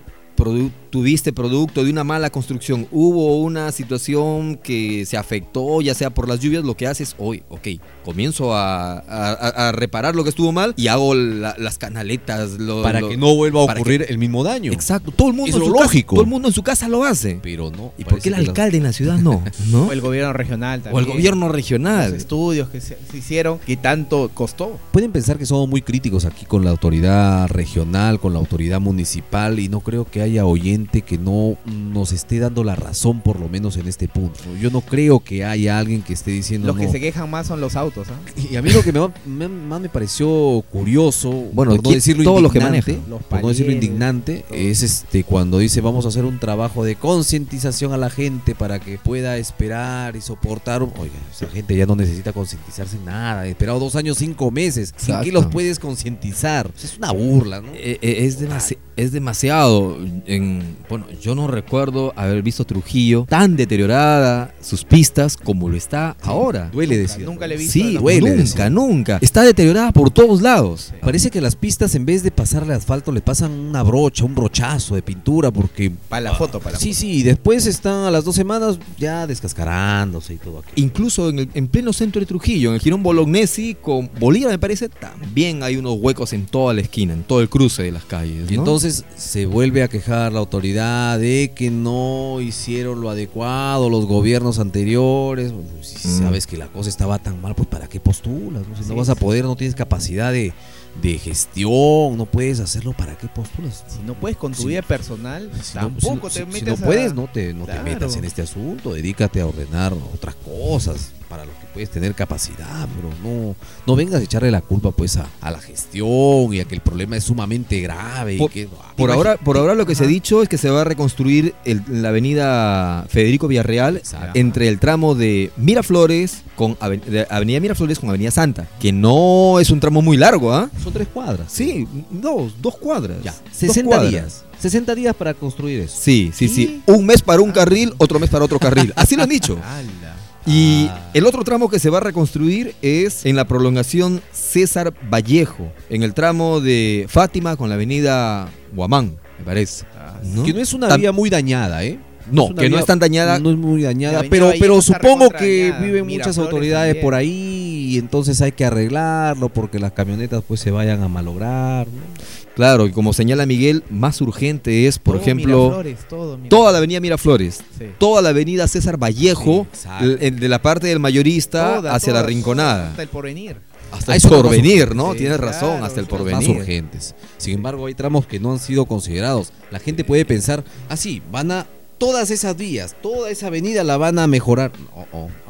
tuviste producto de una mala construcción, hubo una situación que se afectó, ya sea por las lluvias, lo que haces hoy, ok, comienzo a, a- a- a reparar lo que estuvo mal y hago la- las canaletas. lo- Para lo- que no vuelva a ocurrir el mismo daño. Exacto, todo el mundo Es en lo su casa- lógico. todo el mundo en su casa lo hace. Pero no. ¿Y por qué el alcalde en la ciudad no? ¿No? O el gobierno regional también. O el gobierno Los regional. estudios que se, se hicieron, que tanto costó. Pueden pensar que somos muy críticos aquí con la autoridad regional, con la autoridad municipal y no creo que haya que no nos esté dando la razón por lo menos en este punto. Yo no creo que haya alguien que esté diciendo Los que no. se quejan más son los autos, ¿ah? Y a mí lo que me, va- me- más me pareció curioso, Bueno, por no ¿quién- decirlo todos los que indignante, manejan? Los por no decirlo indignante, todo. es este cuando dice vamos a hacer un trabajo de concientización a la gente para que pueda esperar y soportar. un-". Oiga, esa gente ya no necesita concientizarse en nada. He esperado dos años, cinco meses. ¿En qué los puedes concientizar? Pues es una burla, ¿no? Eh, eh, es, demasi- es demasiado. En, bueno, yo no recuerdo haber visto Trujillo tan deteriorada sus pistas como lo está ahora. Duele decir. nunca le he visto. Sí, duele nunca, decir. nunca. Está deteriorada por todos lados. Parece que las pistas en vez de pasarle asfalto le pasan una brocha, un brochazo de pintura porque Para la foto, para la Sí, sí, y después están a las dos semanas ya descascarándose y todo aquello. Incluso en, el- en pleno centro de Trujillo, en el Girón Bolognesi con Bolívar, me parece, también hay unos huecos en toda la esquina, en todo el cruce de las calles. Y ¿no? Entonces se vuelve a quejar la autoridad de que no hicieron lo adecuado los gobiernos anteriores. Bueno, si Mm. sabes que la cosa estaba tan mal, pues ¿para qué postulas? no? Si no vas a poder, no tienes capacidad de, de gestión, no puedes hacerlo, ¿para qué postulas? Si no puedes con tu vida personal, Si no- tampoco si- te metes Si no a- puedes, no te, no te metas en este asunto. Dedícate a ordenar otras cosas para lo que puedes tener capacidad, pero no, no vengas a echarle la culpa pues a, a la gestión y a que el problema es sumamente grave. y Por- que, Por ahora, por ahora lo que se ha dicho es que se va a reconstruir el- la avenida Federico Villarreal Exacto. entre el tramo de Miraflores con Aven- de Avenida Miraflores con Avenida Santa, que no es un tramo muy largo, ¿ah? Son tres cuadras. Sí, dos, dos cuadras. Ya, Dos 60 cuadras. días. 60 días para construir eso. Sí, sí, sí. Un mes para un carril, otro mes para otro carril. Así lo han dicho. Y Ah. el otro tramo que se va a reconstruir es en la prolongación César Vallejo, en el tramo de Fátima con la avenida Guamán, me parece. Ah, ¿no? Que no es una vía muy dañada, ¿eh? No, que no es tan dañada. No es muy dañada, pero, pero supongo que dañada. viven muchas autoridades también. por ahí y entonces hay que arreglarlo porque las camionetas pues se vayan a malograr. ¿no? Claro, y como señala Miguel, más urgente es, por todo ejemplo, Miraflores, todo Miraflores. toda la avenida Miraflores, Sí. toda la avenida César Vallejo, Sí, de la parte del mayorista Toda, hacia toda, la rinconada. Hasta el porvenir. Hasta Ah, el porvenir, ¿no? Sí, Tienes claro, razón, hasta el son Más porvenir. urgentes. Sin embargo, hay tramos que no han sido considerados. La gente puede pensar, ah, sí, van a todas esas vías, toda esa avenida la van a mejorar.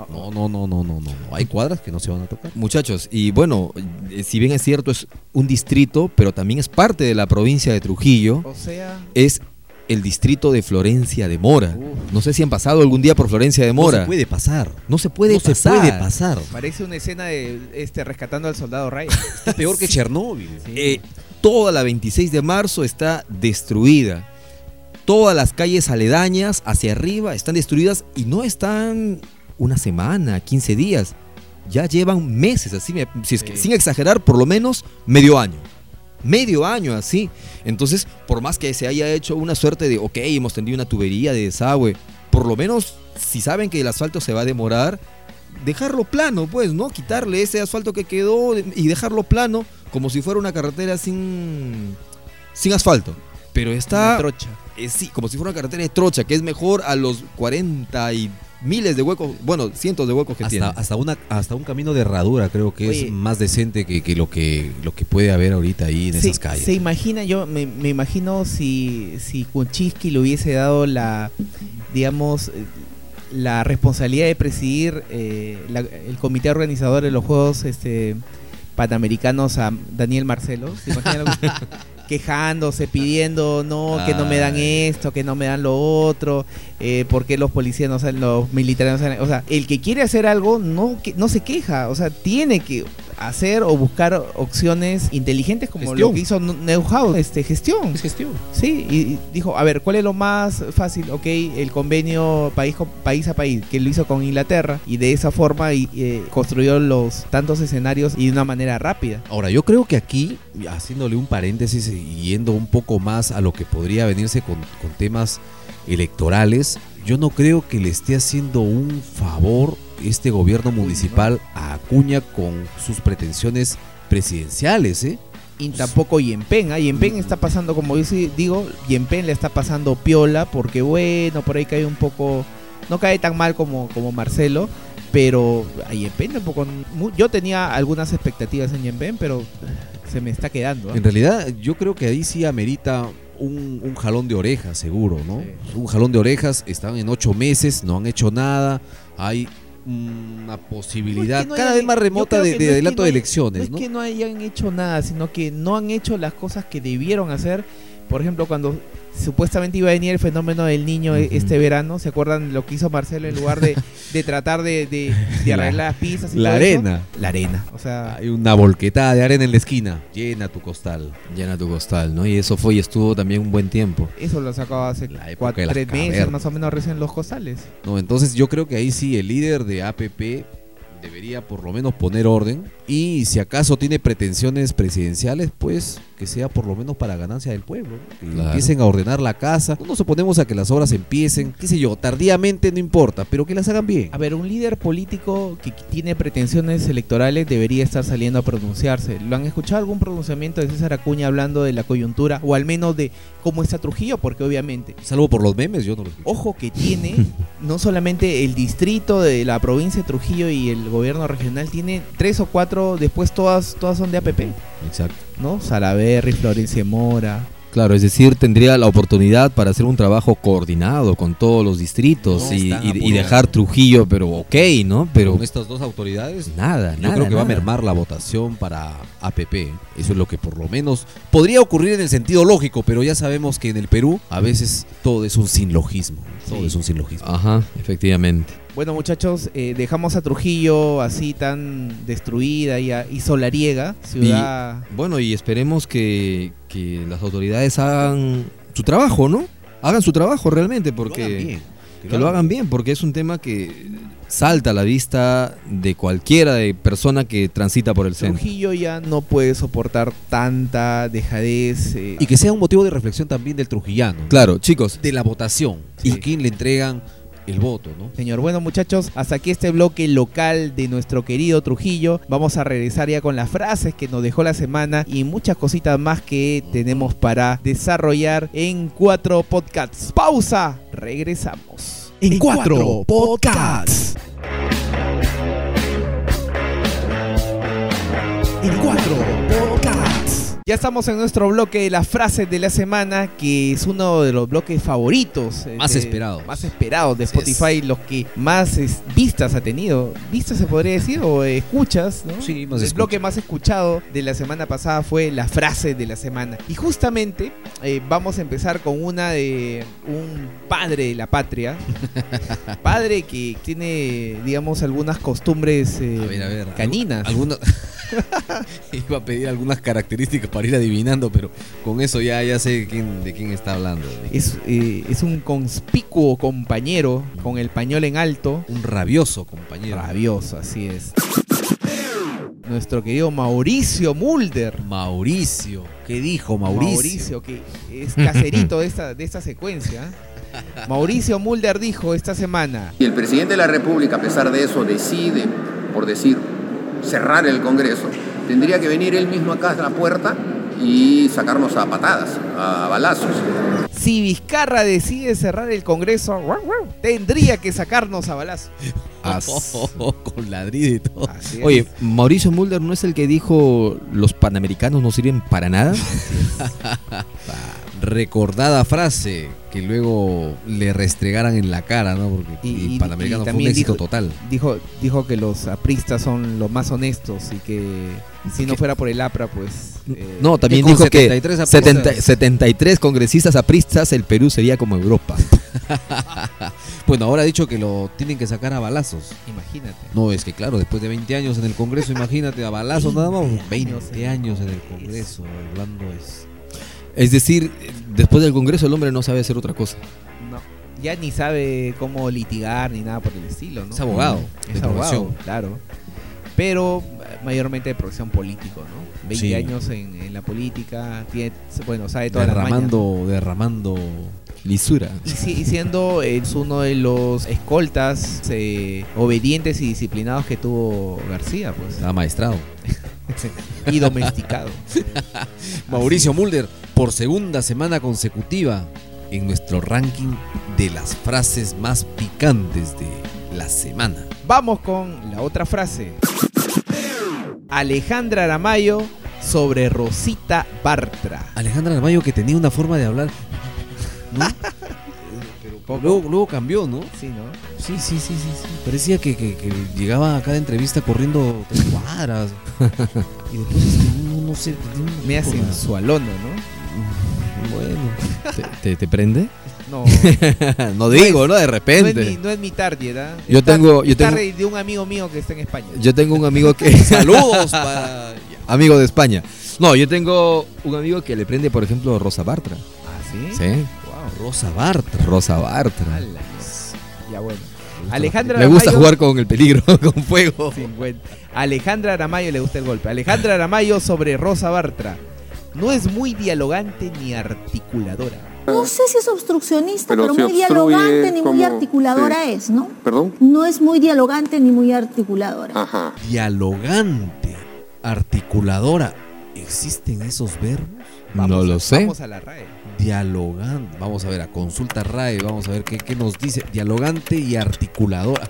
No, no, no, no, no, no, no. Hay cuadras que no se van a tocar. Muchachos, y bueno, eh, si bien es cierto, es un distrito, pero también es parte de la provincia de Trujillo, O sea, es el distrito de Florencia de Mora. Uf. No sé si han pasado algún día por Florencia de Mora. No se puede pasar. No se puede no pasar. se puede pasar. parece una escena de este rescatando al soldado Ryan. Está peor que Chernóbil. Sí. Eh, toda la 26 de marzo está destruida. Todas las calles aledañas hacia arriba están destruidas y no están una semana, 15 días. Ya llevan meses, así, me- si es que, Sí. sin exagerar, por lo menos medio año. Medio año así. Entonces, por más que se haya hecho una suerte de, ok, hemos tendido una tubería de desagüe, por lo menos si saben que el asfalto se va a demorar, dejarlo plano, pues, ¿no? Quitarle ese asfalto que quedó y dejarlo plano como si fuera una carretera sin, sin asfalto. Pero Una está, trocha. Eh, sí, como si fuera una carretera de trocha, que es mejor a los 40 y miles de huecos, bueno, cientos de huecos que tiene. Hasta, una, hasta un camino de herradura creo que Oye. es más decente que, que lo que lo que puede haber ahorita ahí en se, esas calles. se imagina, yo me, me imagino si, si Kuczynski le hubiese dado la, digamos, eh, la responsabilidad de presidir eh, la- el comité organizador de los Juegos este, Panamericanos a Daniel Marcelo. ¿Se imaginan? quejándose, pidiendo, no, que no me dan esto, que no me dan lo otro, eh, por qué los policías no salen, los militares no salen. O sea, el que quiere hacer algo no, que, no se queja, o sea, tiene que hacer o buscar opciones inteligentes como Gestión. lo que hizo Neuhaus, este, gestión. Es gestión. Sí, y dijo, a ver, ¿cuál es lo más fácil? Ok, el convenio país, país a país, que lo hizo con Inglaterra, y de esa forma y, eh, construyó los tantos escenarios y de una manera rápida. Ahora, yo creo que aquí, haciéndole un paréntesis y yendo un poco más a lo que podría venirse con, con temas electorales, yo no creo que le esté haciendo un favor este gobierno municipal a Acuña con sus pretensiones presidenciales, ¿eh? Y tampoco Yempen, ¿ah? Yempen está pasando, como sí digo, Yempen le está pasando piola, porque bueno, por ahí cae un poco, no cae tan mal como, como Marcelo, pero a Yempen tampoco, yo tenía algunas expectativas en Yempen, pero se me está quedando. ¿ah? En realidad, yo creo que ahí sí amerita un, un jalón de orejas, seguro, ¿no? Un jalón de orejas, están en ocho meses, no han hecho nada, hay una posibilidad No es que no cada vez más remota de, de adelanto no de elecciones, No ¿no? es que no hayan hecho nada, sino que no han hecho las cosas que debieron hacer. Por ejemplo, cuando supuestamente iba a venir el fenómeno del niño e- este verano, ¿se acuerdan lo que hizo Marcelo en lugar de, de tratar de, de, de La- arreglar las pistas? Y la todo eso? arena. La arena. O sea, Hay una volquetada de arena en la esquina. Llena tu costal. Llena tu costal, ¿no? Y eso fue y estuvo también un buen tiempo. eso lo sacaba hace cuatro, tres meses más o menos recién los costales. No, entonces yo creo que ahí sí el líder de APP debería por lo menos poner orden y si acaso tiene pretensiones presidenciales, pues que sea por lo menos para ganancia del pueblo, ¿no? que Claro. empiecen a ordenar la casa. No nos oponemos a que las obras empiecen, qué sé yo, tardíamente no importa, pero que las hagan bien. A ver, un líder político que tiene pretensiones electorales debería estar saliendo a pronunciarse. ¿Lo han escuchado algún pronunciamiento de César Acuña hablando de la coyuntura o al menos de cómo está Trujillo? Porque obviamente, Salvo por los memes, yo no lo escucho. ojo que tiene no solamente el distrito de la provincia de Trujillo y el gobierno regional, tiene tres o cuatro, después todas, todas son de APP, Exacto. ¿no? Salaberry, Florencia Mora. Claro, es decir, tendría la oportunidad para hacer un trabajo coordinado con todos los distritos No, y, dejar Trujillo, pero ok, ¿no? Pero con estas dos autoridades nada, Yo nada. creo que va a mermar la votación para APP. Eso es lo que por lo menos podría ocurrir en el sentido lógico, pero ya sabemos que en el Perú a veces todo es un sinlogismo. Todo Sí. es un sinlogismo. Ajá, efectivamente. Bueno muchachos, eh, dejamos a Trujillo así tan destruida y, a- y solariega, ciudad... Bueno, y esperemos que, que las autoridades hagan su trabajo, ¿no? Hagan su trabajo realmente, porque... Que lo hagan bien, Que lo hagan bien, porque es un tema que salta a la vista de cualquiera de persona que transita por el centro. Trujillo ya no puede soportar tanta dejadez. eh, Y que sea un motivo de reflexión también del trujillano. ¿no? Claro, chicos, De la votación. Sí. Y a quién le entregan el voto, ¿no? Señor, bueno muchachos, hasta aquí este bloque local de nuestro querido Trujillo. Vamos a regresar ya con las frases que nos dejó la semana y muchas cositas más que tenemos para desarrollar en cuatro podcasts. Pausa, regresamos. En cuatro podcasts. En cuatro podcasts. Ya estamos en nuestro bloque de las frases de la semana, que es uno de los bloques favoritos. eh, Más de- esperados. Más esperados de Así es. Spotify, los que más es- vistas ha tenido. ¿Vistas se podría decir? O escuchas, ¿no? Sí, más El bloque más escuchado de la semana pasada fue la frase de la semana. Y justamente eh, vamos a empezar con una de un padre de la patria. padre que tiene, digamos, algunas costumbres eh, A ver, a ver. caninas. Alguna... Iba a pedir algunas características para ir adivinando, pero con eso ya, ya sé de quién, de quién está hablando. Es, eh, es un conspicuo compañero con el pañol en alto. Un rabioso compañero. Rabioso, así es. Nuestro querido Mauricio Mulder. Mauricio. ¿Qué dijo Mauricio? Mauricio, que es caserito de esta, de esta secuencia. Mauricio Mulder dijo esta semana, Y el presidente de la República, a pesar de eso, decide, por decir, cerrar el Congreso, tendría que venir él mismo acá a la puerta y sacarnos a patadas, a balazos. Si Vizcarra decide cerrar el Congreso, tendría que sacarnos a balazo. As- con ladrido y todo. Oye, Mauricio Mulder no es el que dijo los panamericanos no sirven para nada. Recordada frase que luego le restregaran en la cara, ¿no? Porque Y- el Panamericano y fue un éxito dijo- total. dijo, dijo que los apristas son los más honestos y que si no fuera por el APRA, pues... eh, No, también dijo 73 que apristas. 70 73 congresistas apristas, el Perú sería como Europa. Bueno, ahora ha dicho que lo tienen que sacar a balazos. Imagínate. No, es que claro, después de 20 años en el Congreso, imagínate, a balazos nada más. 20 20 años en el Congreso, hablando es... Es decir, después del Congreso el hombre no sabe hacer otra cosa. No, ya ni sabe cómo litigar ni nada por el estilo, ¿no? Es abogado, Es de abogado, profesión. claro. Pero eh, mayormente de profesión político, ¿no? 20 Sí. años en, en la política, tiene, bueno, sabe todas las mañas. Derramando, derramando... Lisura. Y, si- y siendo es uno de los escoltas eh, obedientes y disciplinados que tuvo García, pues. Amaestrado. Y domesticado. Mauricio Mulder, por segunda semana consecutiva en nuestro ranking de las frases más picantes de la semana. Vamos con la otra frase. Alejandra Aramayo sobre Rosita Bartra. Alejandra Armayo que tenía una forma de hablar. ¿no? Pero luego, luego cambió, ¿no? Sí, ¿no? Sí, sí, sí, sí, sí. Parecía que, que- que llegaba a cada entrevista corriendo tres cuadras. y después, no, no sé. Me sensualona, ¿no? Bueno. ¿Te, te- te prende? No, no digo, ¿no? De no es, repente. mi, no es mi target, ¿ah? Yo Es tar- tengo- yo tengo- de un amigo mío que está en España. Yo tengo un amigo que. Saludos para. amigo de España. No, yo tengo un amigo que le prende, por ejemplo, Rosa Bartra. ¿Ah, sí? Sí. Wow. Rosa Bartra. Rosa Bartra. Ala, Ya bueno. Alejandra Me gusta Aramayo- jugar con el peligro, con fuego. 50. Alejandra Aramayo le gusta el golpe. Alejandra Aramayo sobre Rosa Bartra. No es muy dialogante ni articuladora. No sé si es obstruccionista, Pero muy dialogante ni muy articuladora sí. es, ¿no? ¿Perdón? No es muy dialogante ni muy articuladora. Ajá. Dialogante. Articuladora. ¿Existen esos verbos? no lo sé. Vamos a la RAE. Dialogante. Vamos a ver, a consulta RAE, vamos a ver qué, qué nos dice. Dialogante y articuladora.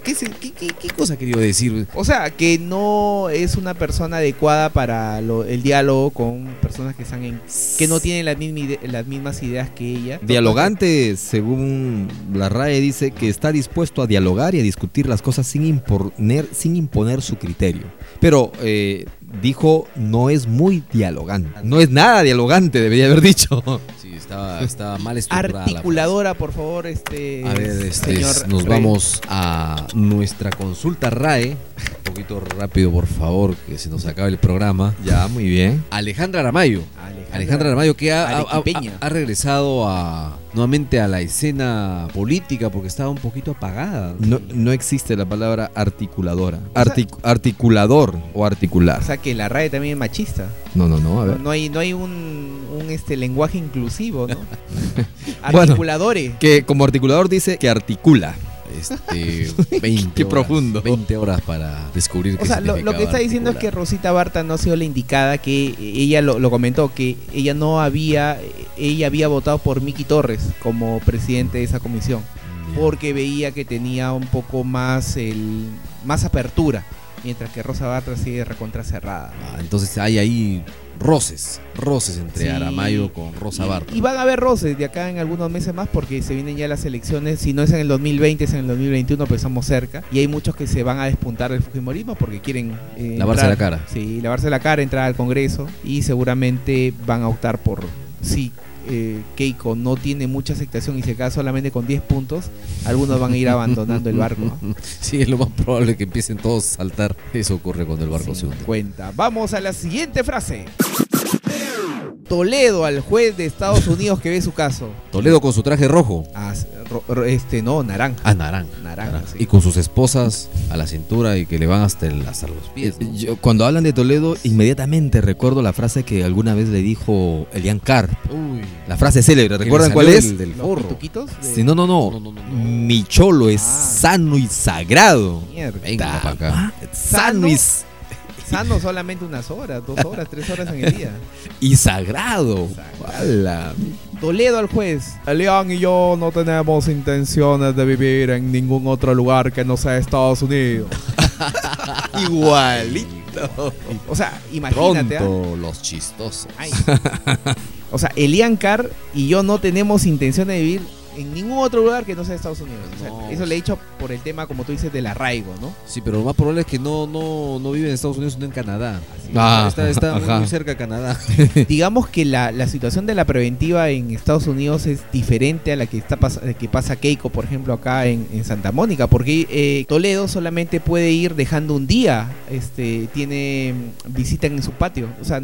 ¿Qué, qué, qué- qué cosa quería decir? O sea, que no es una persona adecuada para lo- el diálogo con personas que están en, que no tienen las, misma las mismas ideas que ella. Dialogante, según la RAE, dice que está dispuesto a dialogar y a discutir las cosas sin imponer, sin imponer su criterio. Pero eh, dijo no es muy dialogante. No es nada dialogante, debería haber dicho. Estaba, estaba mal estructurada. la Articuladora, por favor, este A ver, este, señor nos Rey. vamos a nuestra consulta RAE. Un poquito rápido, por favor, que se nos acabe el programa. Ya, muy bien. Alejandra Aramayo. Alejandra, Alejandra Aramayo que ha, ha- regresado a, nuevamente a la escena política porque estaba un poquito apagada. No, no existe la palabra articuladora. Artic- articulador o articular. O sea, que la RAE también es machista. No, no, no, a No, ver. no hay, no hay un, un, este lenguaje inclusivo, ¿no? Bueno. Articuladores. Que como articulador dice que articula. Este, 20 Qué horas, profundo. 20 horas para descubrir O qué sea, lo, lo que está diciendo es que. Rosita Barta no ha sido la indicada, que ella lo, lo comentó, que ella no había, ella había votado por Miki Torres como presidente de esa comisión, Ya. porque veía que tenía un poco más el más apertura, mientras que Rosa Bartra sigue recontra cerrada. Ah, entonces hay ahí roces, roces entre Sí. Aramayo con Rosa Bartra. Y, van a haber roces de acá en algunos meses más porque se vienen ya las elecciones. Si no es en el 2020, es en el 2021, pero estamos cerca. Y hay muchos que se van a despuntar del Fujimorismo porque quieren. eh, Lavarse entrar- la cara. Sí, lavarse la cara, entrar al Congreso. Y seguramente van a optar por. Si eh, Keiko no tiene mucha aceptación y se queda solamente con 10 puntos, algunos van a ir abandonando el barco. ¿no? Sí, es lo más probable que empiecen todos a saltar. Eso ocurre cuando el barco se hunde. 50. Vamos a la siguiente frase. Toledo al juez de Estados Unidos que ve su caso. Toledo con su traje rojo. Ah, ro- ro- este, no, naranja. Ah, naranja. Naranja, sí. Y con sus esposas a la cintura y que le van hasta, el- hasta los pies. ¿no? Yo, cuando hablan de Toledo, inmediatamente recuerdo la frase que alguna vez le dijo Elian Carr. Uy. La frase célebre, ¿recuerdan cuál es? del- del ¿Los forro. pituquitos? De- Sí, no, no, no. No, no, no, no. Mi cholo es Ah. sano y sagrado. Mierda. Venga para acá. Sano y, Sano solamente unas horas, dos horas, tres horas en el día. Y sagrado. ¡Hala! Toledo al juez. Elian y yo no tenemos intenciones de vivir en ningún otro lugar que no sea Estados Unidos. Igualito. O sea, imagínate. ¿ah? Pronto los chistosos. Ay. O sea, Elian Carr y yo no tenemos intención de vivir en ningún otro lugar que no sea Estados Unidos. O sea, No. Eso le he dicho por el tema, como tú dices, del arraigo, ¿no? Sí, pero lo más probable es que no, no, no vive en Estados Unidos, sino en Canadá. Ah, está está muy, cerca de Canadá. Digamos que la, la situación de la preventiva en Estados Unidos es diferente a la que está pas- que pasa Keiko, por ejemplo, acá en, en Santa Mónica, porque eh, Toledo solamente puede ir dejando un día, este, tiene mm, visita en su patio, o sea,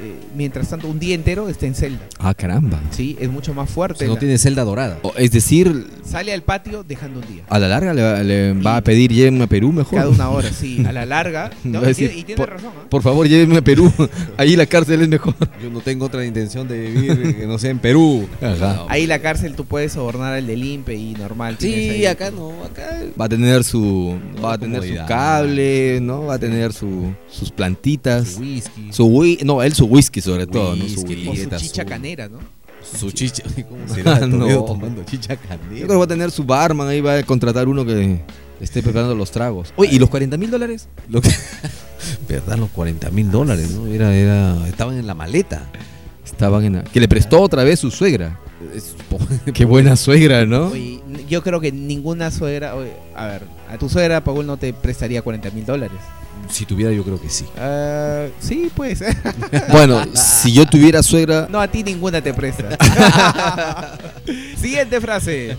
eh, mientras tanto un día entero está en celda, Ah, caramba. sí, es mucho más O fuerte. sea, no la- tiene celda dorada. O- Es decir, Sale al patio dejando un día. a la larga le, va- le va Y- a pedir llévenme a Perú mejor. Cada una hora, sí, a la larga. No, y, tiene, decir, y tiene por- razón, ¿ah? Por favor, llévenme a Perú. Ahí la cárcel es mejor. Yo no tengo otra intención de vivir que no sea en Perú. Ajá. Ahí la cárcel tú puedes sobornar al del INPE y normal. Sí, ahí- acá no, acá Va a tener su va a tener su cable, ¿no? Va a tener su, sus plantitas. whisky, Su no, él su whisky sobre todo, ¿no? Su chicha canera, ¿no? su chicha. ¿Cómo será? Ah, no. Tomando chicha Yo creo que va a tener su barman, ahí va a contratar uno que esté preparando los tragos. Oye, ¿y los 40 mil dólares? Lo que- ¿Verdad? Los 40 mil dólares, ¿no? Era, era, estaban en la maleta. Estaban en... la- Que le prestó otra vez su suegra. Qué buena suegra, ¿no? Oye, yo creo que ninguna suegra. oye, a ver, a tu suegra, Paul, no te prestaría 40 mil dólares. Si tuviera, yo creo que sí. Ah, sí, pues. Bueno, si yo tuviera suegra... no, a ti ninguna te presta. Siguiente frase.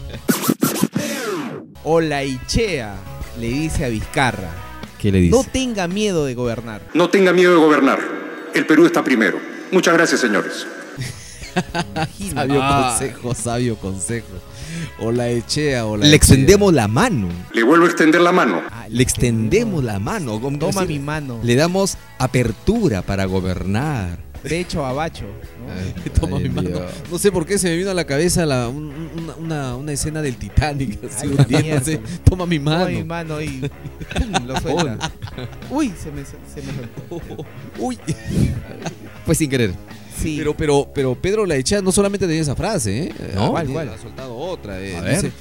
Olaichea le dice a Vizcarra: ¿Qué le dice? No tenga miedo de gobernar. No tenga miedo de gobernar. El Perú está primero. Muchas gracias, señores. Imagínate. Sabio Ah. consejo, sabio consejo. O la echea, o la Le echea. extendemos la mano. Le vuelvo a extender la mano. Ah, Le extendemos la mano. Toma decir, mi mano. Le damos apertura para gobernar. De hecho, a Bacho. ¿no? Toma Ay, mi mano. Dios. No sé por qué se me vino a la cabeza la- un- un- una, una- una escena del Titanic. Así, Ay. Toma mi Toma mano. mi mano y ¡pum! lo suelta. Uy, se me, se me soltó. Uy. Fue sin querer. Sí. Pero, pero, pero Pedro la echea no solamente tenía esa frase, ¿eh? No. ¿Cuál? Ha soltado otra. eh. A ver. Dice,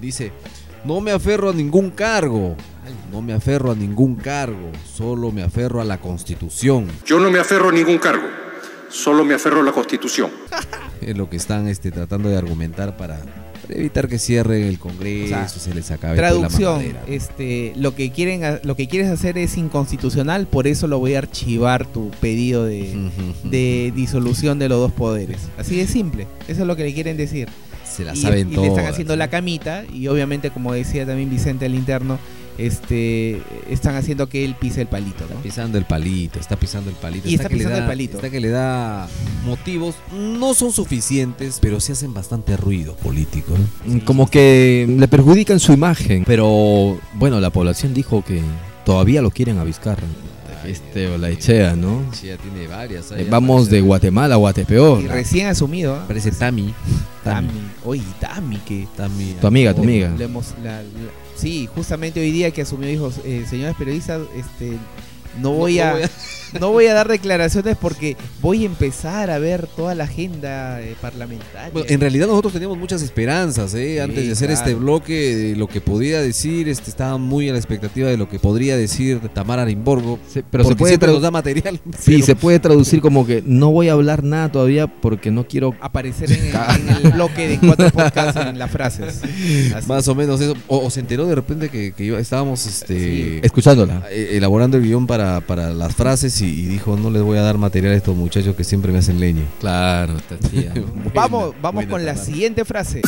dice, no me aferro a ningún cargo. No me aferro a ningún cargo. Solo me aferro a la Constitución. Yo no me aferro a ningún cargo. Solo me aferro a la Constitución. Es lo que están este, tratando de argumentar para, para evitar que cierre el Congreso, O sea, se les acabe toda la Traducción, mamadera. este, lo que quieren, lo que quieres hacer es inconstitucional, por eso lo voy a archivar tu pedido de, de disolución de los dos poderes. Así de simple, eso es lo que le quieren decir. se la y, saben y le están todas, haciendo la camita y obviamente como decía también Vicente al interno, este, están haciendo que él pise el palito, Está ¿no? pisando el palito, está pisando el palito. Y está que le pisando el palito. Está que le da motivos, no son suficientes, pero sí hacen bastante ruido político. ¿no? Mm, Como que le perjudican su imagen. Pero bueno, la población dijo que todavía lo quieren a Vizcarra. Este o la Echea, ¿no? Ya tiene varias. Eh, Vamos de Guatemala a Guatepeor. Y recién asumido, ¿ah? Parece Tami. Tami, oye, Tami que Tami. Tu amiga, tu amiga. Le hemos- la- la- sí, justamente hoy día que asumió dijo, eh, señores periodistas, este, no voy no a, voy a- no voy a dar declaraciones porque voy a empezar a ver toda la agenda eh, parlamentaria. Bueno, en realidad nosotros teníamos muchas esperanzas, ¿eh? Sí, Antes de hacer claro. este bloque, de lo que podía decir, este, estaba muy a la expectativa de lo que podría decir Tamara Arimborgo. Se- pero se puede nos da material. Sí, pero- se puede traducir como que no voy a hablar nada todavía porque no quiero. aparecer en el, en el bloque de cuatro podcasts en las frases. Así. Más o menos eso. O, o se enteró de repente que, que iba- estábamos este, Escuchándola. eh, elaborando el guion para, para las frases y, y dijo, no les voy a dar material a estos muchachos que siempre me hacen leña. Claro, tía. Buena, Vamos, vamos buena con la siguiente frase.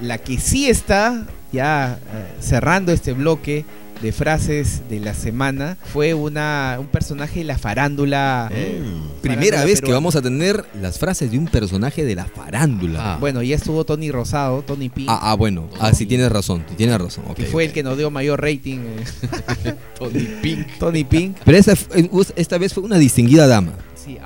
La que sí está ya eh, cerrando este bloque de frases de la semana fue una un personaje de la farándula. eh, Primera farándula vez que vamos a tener las frases de un personaje de la farándula. Ah. Bueno, ya estuvo Tony Rosado, Tony Pink, Ah, ah, bueno. Ah, sí tienes razón. Tienes razón. que fue el que nos dio mayor rating. eh. Tony Pink. Tony Pink. Pero esta, f- esta vez fue una distinguida dama.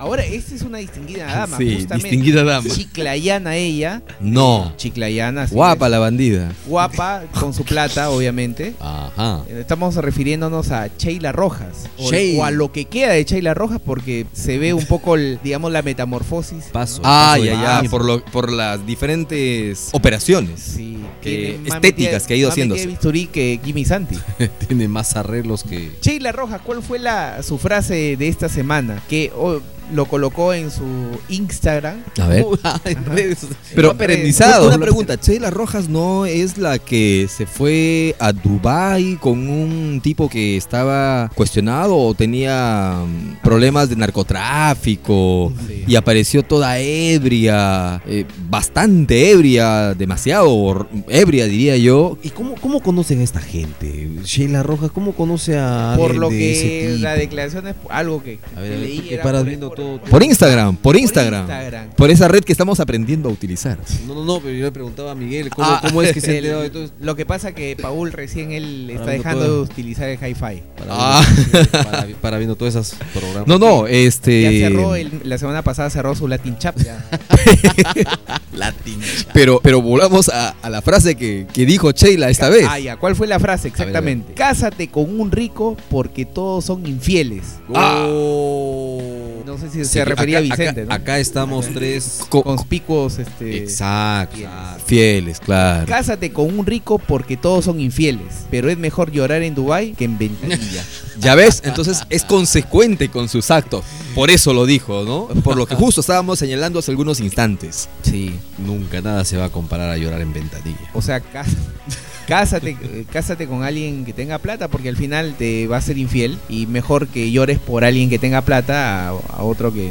Ahora, esta es una distinguida dama, Sí, justamente. distinguida dama. Chiclayana ella. No. Chiclayana. Guapa es. la bandida. Guapa, con su plata, obviamente. Ajá. Estamos refiriéndonos a Sheila Rojas. O, Sheila. o a lo que queda de Sheila Rojas, porque se ve un poco, el- digamos, la metamorfosis. Paso. Ah, paso ya, ya, por, lo, por las diferentes operaciones. Sí. Que- estéticas que ha ido de bisturí que Jimmy Santi. Tiene más arreglos que. Sheila Rojas, ¿cuál fue la, su frase de esta semana? Que oh, lo colocó en su Instagram. A ver. En redes. Pero perennizado. Una pregunta, Sheila Rojas no es la que se fue a Dubai con un tipo que estaba cuestionado o tenía mm, problemas de narcotráfico Sí. y apareció toda ebria, eh, bastante ebria, demasiado ebria diría yo. ¿Y cómo, cómo conocen a esta gente? Sheila Rojas, ¿cómo conoce a Por alguien lo de ese que la declaración es algo que, A ver, que leí era paras por- viendo por- todo- Por Instagram, por Instagram. Instagram. Por esa red que estamos aprendiendo a utilizar. No, no, no, pero yo le preguntaba a Miguel cómo, Ah, cómo es que se enterado de todo esto. Lo que pasa que Paul recién él está dejando todo. de utilizar el hi-fi. Para, Ah. viendo, para, para viendo todos esos programas. No, no, este... Ya cerró el- la semana pasada cerró su Latin Chat ya. Latin. Pero, pero volvamos a, a la frase que, que dijo Sheila esta vez. Ah, ya. ¿Cuál fue la frase ver, a ver. exactamente? Cásate con un rico porque todos son infieles. No sé si Sí, se refería acá- a Vicente, acá, ¿no? acá estamos tres. Co- Conspicuos, este. Exacto. Fieles, claro. Cásate con un rico porque todos son infieles, pero es mejor llorar en Dubai que en Ventanilla. Ya ves, entonces es consecuente con sus actos. Por eso lo dijo, ¿no? Por lo que justo estábamos señalando hace algunos instantes. sí. Nunca nada se va a comparar a llorar en ventanilla. O sea, cá- cásate, eh, cásate con alguien que tenga plata porque al final te va a ser infiel y mejor que llores por alguien que tenga plata a, a otro que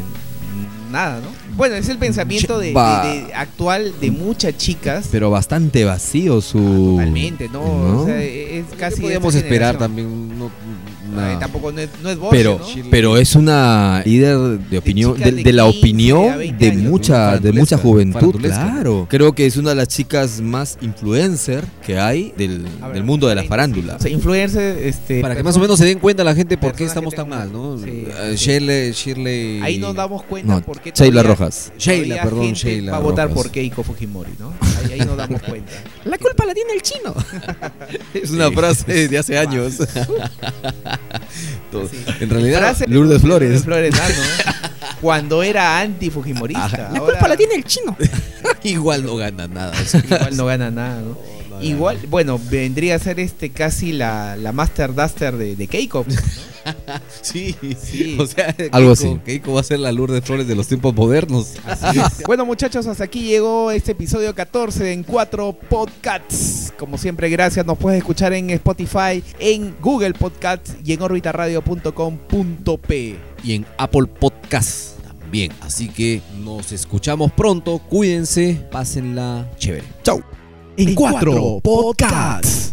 nada, ¿no? Bueno, es el pensamiento de, Va. de- de- actual de muchas chicas. Pero bastante vacío su... Totalmente, ¿no? ¿no? O sea, es casi ¿Qué de podemos esperar también? No, Ay, una- tampoco no es, no es Borges, Pero, ¿no? pero es una líder de opinión, de, de de la 15 a opinión 20 de años, mucha, de mucha juventud, claro. Creo que es una de las chicas más influencer que hay del, A ver, del mundo de la 20, farándula. O sea, influencer, este. Para que más o menos se den cuenta la gente por qué estamos tan mal, ¿no? Sí, Eh, sí. Shirley, Shirley. Ahí nos damos cuenta No, por qué Sheila Rojas. Sheila, perdón, Sheila va a votar por Keiko Fujimori, ¿no? Ahí, ahí nos damos cuenta. La culpa la tiene el chino. Es una frase de hace años. Todo. Sí. En realidad, Frase de Lourdes Flores. Lourdes Flores, ah, ¿no? Cuando era anti-fujimorista. Ahora el chino. Igual no gana nada. Igual no gana nada, ¿no? Igual, bueno, vendría a ser este casi la, la Master Duster de, de Keiko. ¿no? sí, Sí. O sea, Algo Keiko- así. Keiko va a ser la Lourdes Flores de los tiempos modernos. Así es. Bueno, muchachos, hasta aquí llegó este episodio 14 en 4 Podcasts. Como siempre, gracias. Nos puedes escuchar en Spotify, en Google Podcasts y en orbitaradio.com.p. y en Apple Podcast también. Así que nos escuchamos pronto. Cuídense, pásenla chévere. Chau. En cuatro podcasts.